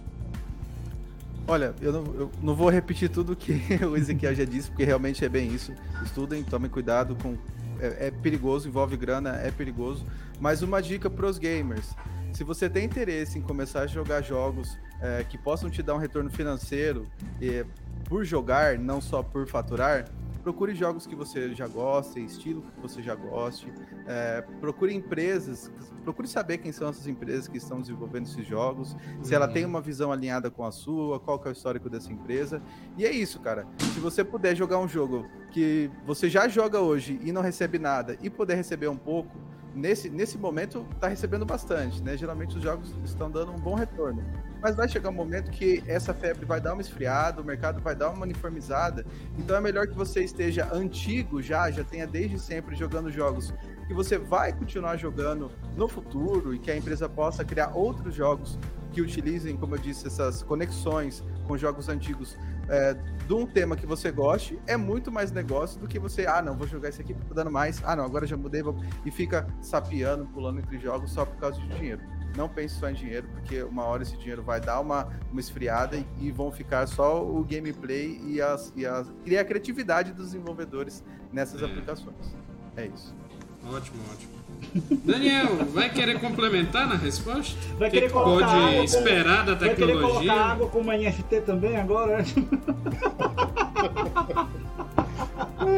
[SPEAKER 4] Olha, eu não, eu não, vou repetir tudo que [laughs] o Ezequiel já disse, porque realmente é bem isso. Estudem, tomem cuidado com. É, é perigoso, envolve grana, é perigoso. Mas uma dica para os gamers: se você tem interesse em começar a jogar jogos é, que possam te dar um retorno financeiro e, por jogar, não só por faturar, procure jogos que você já goste, estilo que você já goste, é, procure empresas, procure saber quem são essas empresas que estão desenvolvendo esses jogos, uhum. se ela tem uhum. uma visão alinhada com a sua, qual que é o histórico dessa empresa. E é isso, cara. Se você puder jogar um jogo que você já joga hoje e não recebe nada, e puder receber um pouco, nesse, nesse momento está recebendo bastante, né? Geralmente os jogos estão dando um bom retorno. Mas vai chegar um momento que essa febre vai dar uma esfriada, o mercado vai dar uma uniformizada. Então é melhor que você esteja antigo já, já tenha desde sempre jogando jogos que você vai continuar jogando no futuro e que a empresa possa criar outros jogos que utilizem, como eu disse, essas conexões com jogos antigos é, de um tema que você goste, é muito mais negócio do que você, ah, não, vou jogar esse aqui porque tá dando mais, ah, não, agora já mudei, vou... e fica sapeando, pulando entre jogos só por causa de dinheiro. Não pense só em dinheiro, porque uma hora esse dinheiro vai dar uma, uma esfriada e, e vão ficar só o gameplay e, as, e, as, e a criatividade dos desenvolvedores nessas é. aplicações. É isso.
[SPEAKER 1] Ótimo, ótimo. [laughs] Daniel, vai querer complementar na resposta?
[SPEAKER 2] Vai querer
[SPEAKER 1] que
[SPEAKER 2] colocar
[SPEAKER 1] pode
[SPEAKER 2] água
[SPEAKER 1] esperar da tecnologia?
[SPEAKER 2] Vai querer colocar água como NFT também agora? [laughs]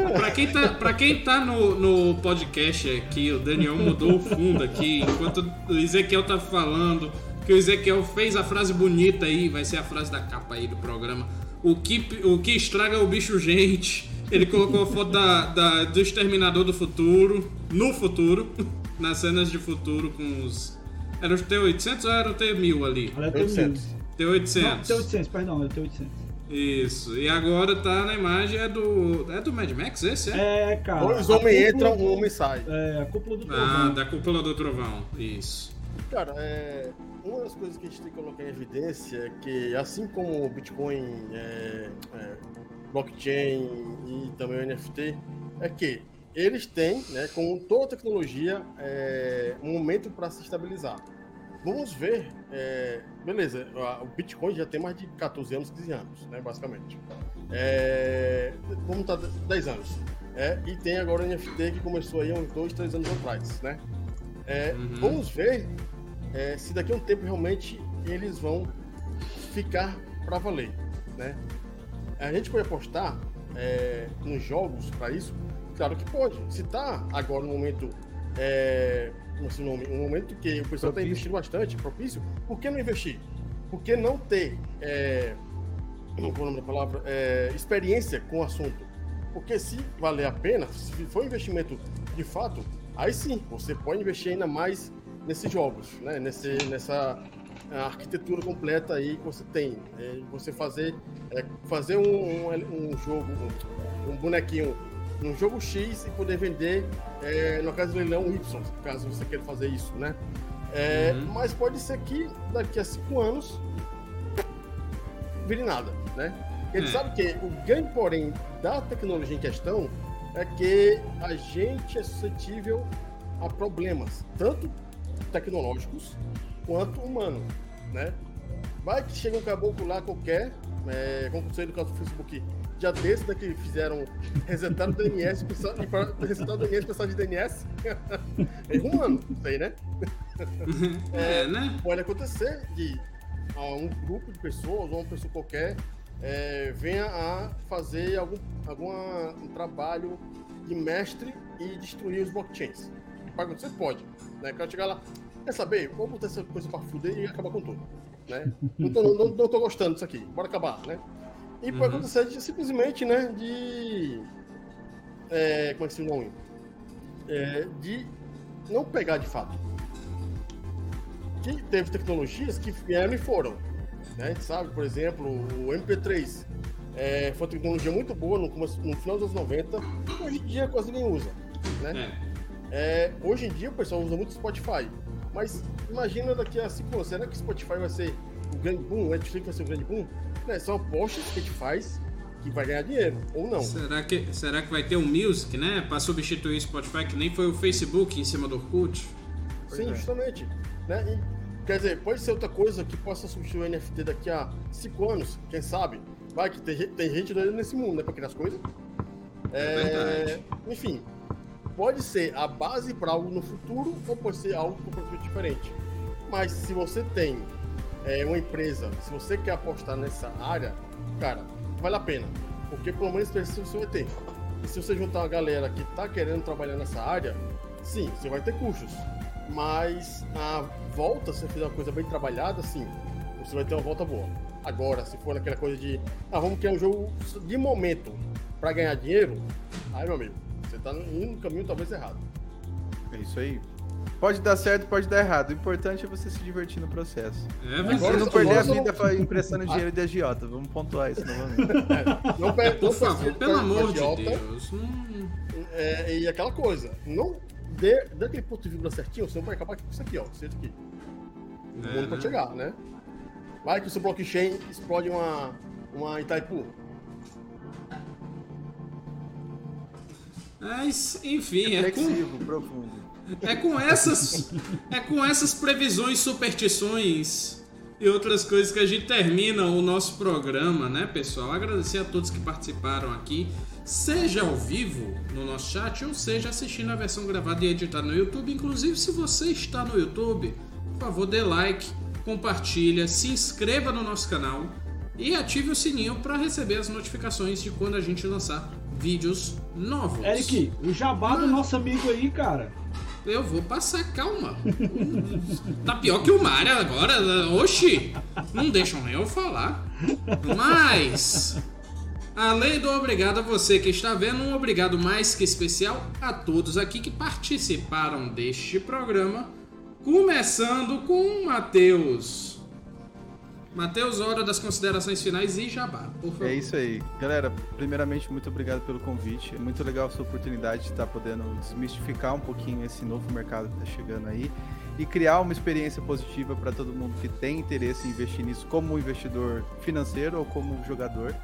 [SPEAKER 1] pra quem tá, pra quem tá no, no podcast aqui, o Daniel mudou o fundo aqui, enquanto o Ezequiel tá falando, que o Ezequiel fez a frase bonita aí, vai ser a frase da capa aí do programa. O que, o que estraga é o bicho gente. Ele colocou a foto da, da, do Exterminador do Futuro, no futuro, [laughs] nas cenas de futuro com os. Era o T800 ou era o T1000 ali?
[SPEAKER 2] Era T800.
[SPEAKER 1] T800.
[SPEAKER 2] Não, T800, perdão, era T800.
[SPEAKER 1] Isso, e agora tá na imagem, é do. É do Mad Max esse? É,
[SPEAKER 2] É, cara. A
[SPEAKER 3] homens entram, um homem sai.
[SPEAKER 2] É, a cúpula do
[SPEAKER 1] Ah,
[SPEAKER 2] trovão.
[SPEAKER 1] da cúpula do trovão. Isso.
[SPEAKER 3] Cara, é, uma das coisas que a gente tem que colocar em evidência é que, assim como o Bitcoin, é, é, blockchain e também o NFT, é que eles têm, né, com toda a tecnologia, é, um momento para se estabilizar. Vamos ver, é, beleza, o Bitcoin já tem mais de 14 anos, 15 anos, né, basicamente. É, vamos estar 10 anos. É, e tem agora o NFT que começou aí há uns 2, 3 anos atrás, né? É,
[SPEAKER 1] Uhum.
[SPEAKER 3] Vamos ver é, se daqui a um tempo realmente eles vão ficar para valer, né? A gente pode apostar é, nos jogos para isso? Claro que pode. Se tá agora no momento, é, como é esse nome, um momento que o pessoal está investindo bastante, propício, por que não investir? Por que não ter, é, é o nome da palavra, É, experiência com o assunto? Porque se valer a pena, se for um investimento de fato, aí sim, você pode investir ainda mais nesses jogos, né? Nesse, nessa arquitetura completa aí que você tem. É, você fazer, é, fazer um, um, um jogo, um, um bonequinho, um jogo X e poder vender é, no caso do leilão Y, caso você queira fazer isso, né? É,
[SPEAKER 1] Uhum.
[SPEAKER 3] Mas pode ser que daqui a cinco anos vire nada, né? Ele
[SPEAKER 1] É.
[SPEAKER 3] sabe que o grande porém da tecnologia em questão é que a gente é suscetível a problemas, tanto tecnológicos quanto humanos, né? Vai que chega um caboclo lá qualquer, é, como aconteceu no caso do Facebook, já desse daqui fizeram, resetaram o DNS e para resetar o DNS precisar de DNS, [laughs] erro humano, isso aí, né? [laughs]
[SPEAKER 1] É, né?
[SPEAKER 3] pode acontecer de ah, um grupo de pessoas ou uma pessoa qualquer é, venha a fazer algum alguma, um trabalho de mestre e destruir os blockchains. Pode acontecer? Pode. Né? Quero chegar lá, quer saber? Vamos botar essa coisa para fuder e acabar com tudo. Né? Não, tô, não, não tô gostando disso aqui, bora acabar, né? E pode
[SPEAKER 1] Uhum.
[SPEAKER 3] acontecer de, simplesmente, né, de... é, como é que se nome? É, de não pegar de fato que teve tecnologias que vieram e foram. Né? A gente sabe, por exemplo, o MP3 é, foi uma tecnologia muito boa no, começo- no final dos anos 90, hoje em dia quase ninguém usa. Né?
[SPEAKER 1] É.
[SPEAKER 3] É, hoje em dia o pessoal usa muito Spotify, mas imagina daqui a cinco anos, será que o Spotify vai ser o grande boom, o Netflix vai ser o grande boom? Né? São apostas que a gente faz que vai ganhar dinheiro, ou não.
[SPEAKER 1] Será que, será que vai ter um Music, né? Pra substituir o Spotify, que nem foi o Facebook em cima do Orkut?
[SPEAKER 3] Sim,
[SPEAKER 4] é.
[SPEAKER 3] justamente. Né? E, quer dizer, pode ser outra coisa que possa substituir o NFT daqui a cinco anos, quem sabe? Vai que tem, tem gente doida nesse mundo, né? Pra criar as coisas.
[SPEAKER 1] É verdade.
[SPEAKER 3] enfim, pode ser a base para algo no futuro ou pode ser algo completamente diferente. Mas se você tem é, uma empresa, se você quer apostar nessa área, cara, vale a pena. Porque pelo menos você vai ter. E se você juntar uma galera que tá querendo trabalhar nessa área, sim, você vai ter custos. Mas a volta, se você fizer uma coisa bem trabalhada, sim, você vai ter uma volta boa. Agora, se for naquela coisa de, ah, vamos criar um jogo de momento para ganhar dinheiro, aí, meu amigo, você tá indo no caminho talvez errado.
[SPEAKER 4] É isso aí. Pode dar certo, pode dar errado. O importante é você se divertir no processo.
[SPEAKER 1] É,
[SPEAKER 4] Mas você não perder a vida emprestando dinheiro de agiota. Vamos pontuar isso novamente. [laughs]
[SPEAKER 3] Não per-
[SPEAKER 1] por favor, pelo amor de Deus.
[SPEAKER 3] É, e aquela coisa, não dê, dê aquele ponto de vírgula certinho, você não vai acabar com isso aqui, ó. Isso aqui. O
[SPEAKER 1] É,
[SPEAKER 3] mundo
[SPEAKER 1] né?
[SPEAKER 3] pode chegar, né? Vai que o seu blockchain explode uma, uma Itaipu.
[SPEAKER 1] Mas, enfim, é com,
[SPEAKER 4] Reflexivo, profundo.
[SPEAKER 1] É com essas é com essas previsões, superstições e outras coisas que a gente termina o nosso programa, né, pessoal? Agradecer a todos que participaram aqui, seja ao vivo no nosso chat ou seja assistindo a versão gravada e editada no YouTube. Inclusive, se você está no YouTube, por favor, dê like, compartilha, se inscreva no nosso canal e ative o sininho para receber as notificações de quando a gente lançar vídeos novos.
[SPEAKER 2] Eric, o jabá do nosso amigo aí, cara.
[SPEAKER 1] Eu vou passar, calma. tá pior que o Mario agora. Oxi! Não deixam nem eu falar. Mas. Além do obrigado a você que está vendo, um obrigado mais que especial a todos aqui que participaram deste programa. Começando com o Matheus. Matheus, hora das considerações finais e jabá, por favor.
[SPEAKER 4] É isso aí. Galera, primeiramente, muito obrigado pelo convite. É muito legal a sua oportunidade de estar podendo desmistificar um pouquinho esse novo mercado que está chegando aí e criar uma experiência positiva para todo mundo que tem interesse em investir nisso como investidor financeiro ou como jogador.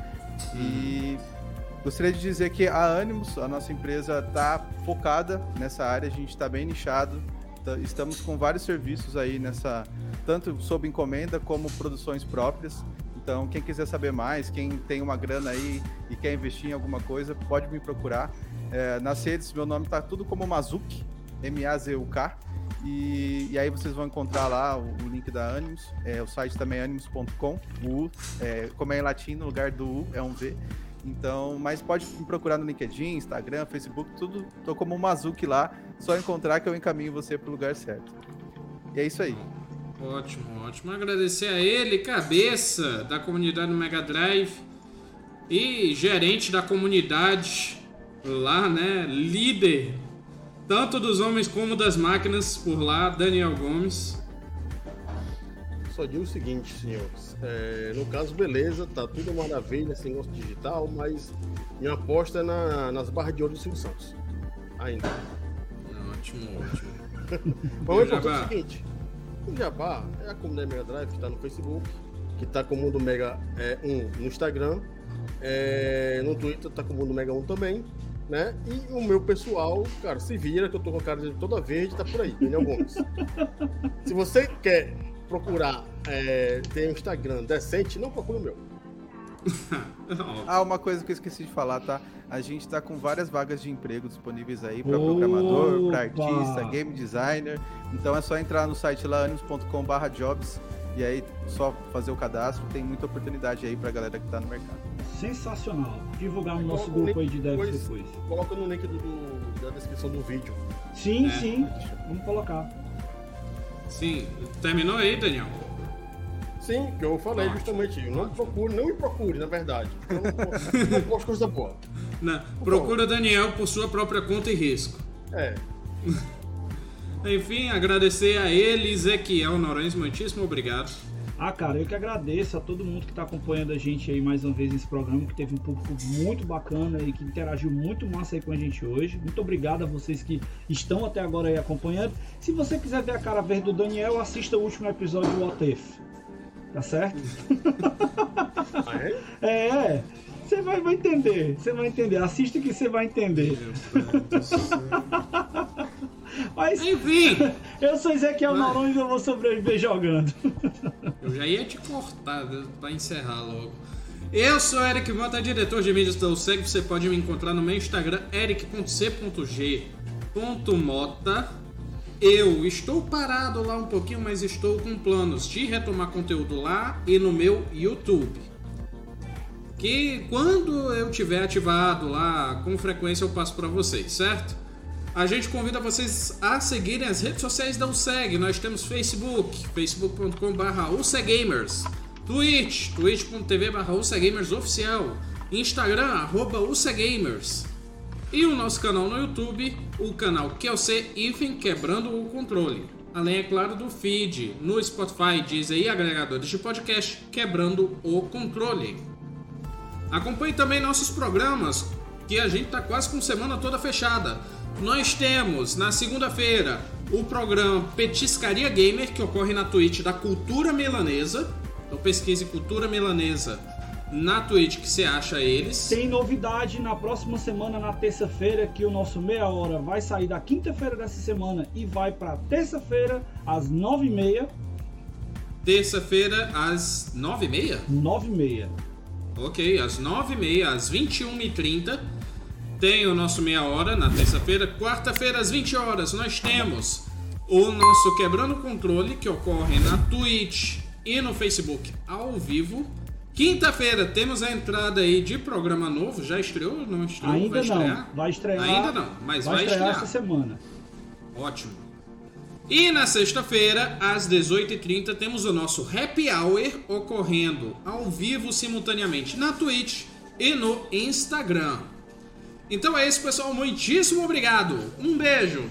[SPEAKER 4] E gostaria de dizer que a Animus, a nossa empresa, está focada nessa área, a gente está bem nichado. Tá- Estamos com vários serviços aí nessa, tanto sob encomenda como produções próprias. Então, quem quiser saber mais, quem tem uma grana aí e quer investir em alguma coisa, pode me procurar. É, nas redes, meu nome tá tudo como Mazuki, M-A-Z-U-K. E, e aí vocês vão encontrar lá o, o link da Animus. É, o site também é animus.com. U, é, como é em latim, no lugar do U é um V. Então, mas pode me procurar no LinkedIn, Instagram, Facebook, tudo. Tô como Mazuki lá. Só encontrar que eu encaminho você pro lugar certo. E é isso aí.
[SPEAKER 1] Ótimo, ótimo. Agradecer a ele, cabeça da comunidade do Mega Drive e gerente da comunidade lá, né? Líder tanto dos homens como das máquinas por lá, Daniel Gomes.
[SPEAKER 3] Só digo o seguinte, senhores. É, no caso, beleza, tá tudo maravilha esse negócio digital, mas minha aposta é na- nas barras de ouro do Silvio Santos. Ainda.
[SPEAKER 1] Ótimo, ótimo. [laughs]
[SPEAKER 3] O importante é o seguinte: o Jabá é a comunidade Mega Drive que tá no Facebook, que tá com o Mundo Mega é, 1 no Instagram, é, no Twitter tá com o Mundo Mega 1 também, né? E o meu pessoal, cara, se vira que eu tô com a cara de toda verde, tá por aí, Daniel Gomes. [laughs] se você quer procurar é, ter um Instagram decente, não procure o meu. [laughs]
[SPEAKER 4] Ah, uma coisa que eu esqueci de falar, tá? A gente tá com várias vagas de emprego disponíveis aí para programador, para artista, game designer. Então é só entrar no site lá animus.com/jobs e aí só fazer o cadastro. Tem muita oportunidade aí pra galera que tá no mercado.
[SPEAKER 2] Sensacional. Divulgar no nosso
[SPEAKER 3] o
[SPEAKER 2] grupo aí de devs
[SPEAKER 3] depois.
[SPEAKER 2] depois.
[SPEAKER 3] Coloca no link do, do- da descrição do vídeo.
[SPEAKER 2] Sim,
[SPEAKER 1] É.
[SPEAKER 2] sim. Vamos colocar.
[SPEAKER 1] Sim, terminou aí, Daniel?
[SPEAKER 3] Sim, que eu falei
[SPEAKER 1] Ótimo,
[SPEAKER 3] justamente. Não procure, não me procure, na verdade. Eu não, posto [laughs] coisa boa.
[SPEAKER 1] Não, procura Daniel por sua própria conta e risco.
[SPEAKER 3] É. [laughs]
[SPEAKER 1] Enfim, agradecer a ele, Ezequiel Noronha, muitíssimo obrigado.
[SPEAKER 2] Ah, cara, eu que agradeço a todo mundo que está acompanhando a gente aí mais uma vez nesse programa, que teve um público muito bacana e que interagiu muito massa aí com a gente hoje. Muito obrigado a vocês que estão até agora aí acompanhando. Se você quiser ver a cara verde do Daniel, assista o último episódio do What If. Tá certo? [laughs]
[SPEAKER 3] Ah, é?
[SPEAKER 2] É, você vai, vai entender. Você vai entender. Assista que você vai entender. [laughs] Mas
[SPEAKER 1] Enfim, [laughs]
[SPEAKER 2] eu sou Ezequiel. Noronha e eu vou sobreviver jogando.
[SPEAKER 1] eu já ia te cortar pra encerrar logo. Eu sou Eric Mota, diretor de mídias da USEG. Você pode me encontrar no meu Instagram, eric.c.g.mota. Eu estou parado lá um pouquinho, mas estou com planos de retomar conteúdo lá e no meu YouTube. Que quando eu tiver ativado lá com frequência eu passo para vocês, certo? A gente convida vocês a seguirem as redes sociais da USEG. Nós temos Facebook, facebook.com.br USEGamers, Twitch, twitch.tv barra Instagram, arroba. E o nosso canal no YouTube, o canal QLC Even Quebrando o Controle. Além, é claro, do feed no Spotify, Deezer e agregadores de podcast Quebrando o Controle. Acompanhe também nossos programas, que a gente tá quase com semana toda fechada. Nós temos, na segunda-feira, o programa Petiscaria Gamer, que ocorre na Twitch da Cultura Melanesa. Então pesquise Cultura Melanesa na Twitch que você acha eles.
[SPEAKER 2] Tem novidade na próxima semana, na terça-feira, que o nosso meia hora vai sair da quinta-feira dessa semana e vai para terça-feira às nove e meia.
[SPEAKER 1] Terça-feira às nove e meia?
[SPEAKER 2] Nove e meia.
[SPEAKER 1] Ok, às nove e meia, às vinte e e trinta tem o nosso meia hora na terça-feira. Quarta-feira às 20 horas nós temos o nosso Quebrando Controle que ocorre na Twitch e no Facebook ao vivo. Quinta-feira temos a entrada aí de programa novo. Já estreou? Não estreou?
[SPEAKER 2] Ainda
[SPEAKER 1] vai
[SPEAKER 2] não.
[SPEAKER 1] estrear?
[SPEAKER 2] Vai estrear.
[SPEAKER 1] Ainda não, mas vai,
[SPEAKER 2] vai estrear
[SPEAKER 1] estrear.
[SPEAKER 2] essa semana.
[SPEAKER 1] Ótimo. E na sexta-feira, às 18h30, temos o nosso Happy Hour ocorrendo ao vivo simultaneamente na Twitch e no Instagram. Então é isso, pessoal. Muitíssimo obrigado. Um beijo.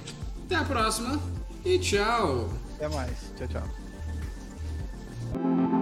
[SPEAKER 1] Até a próxima e tchau.
[SPEAKER 4] Até mais. Tchau, tchau.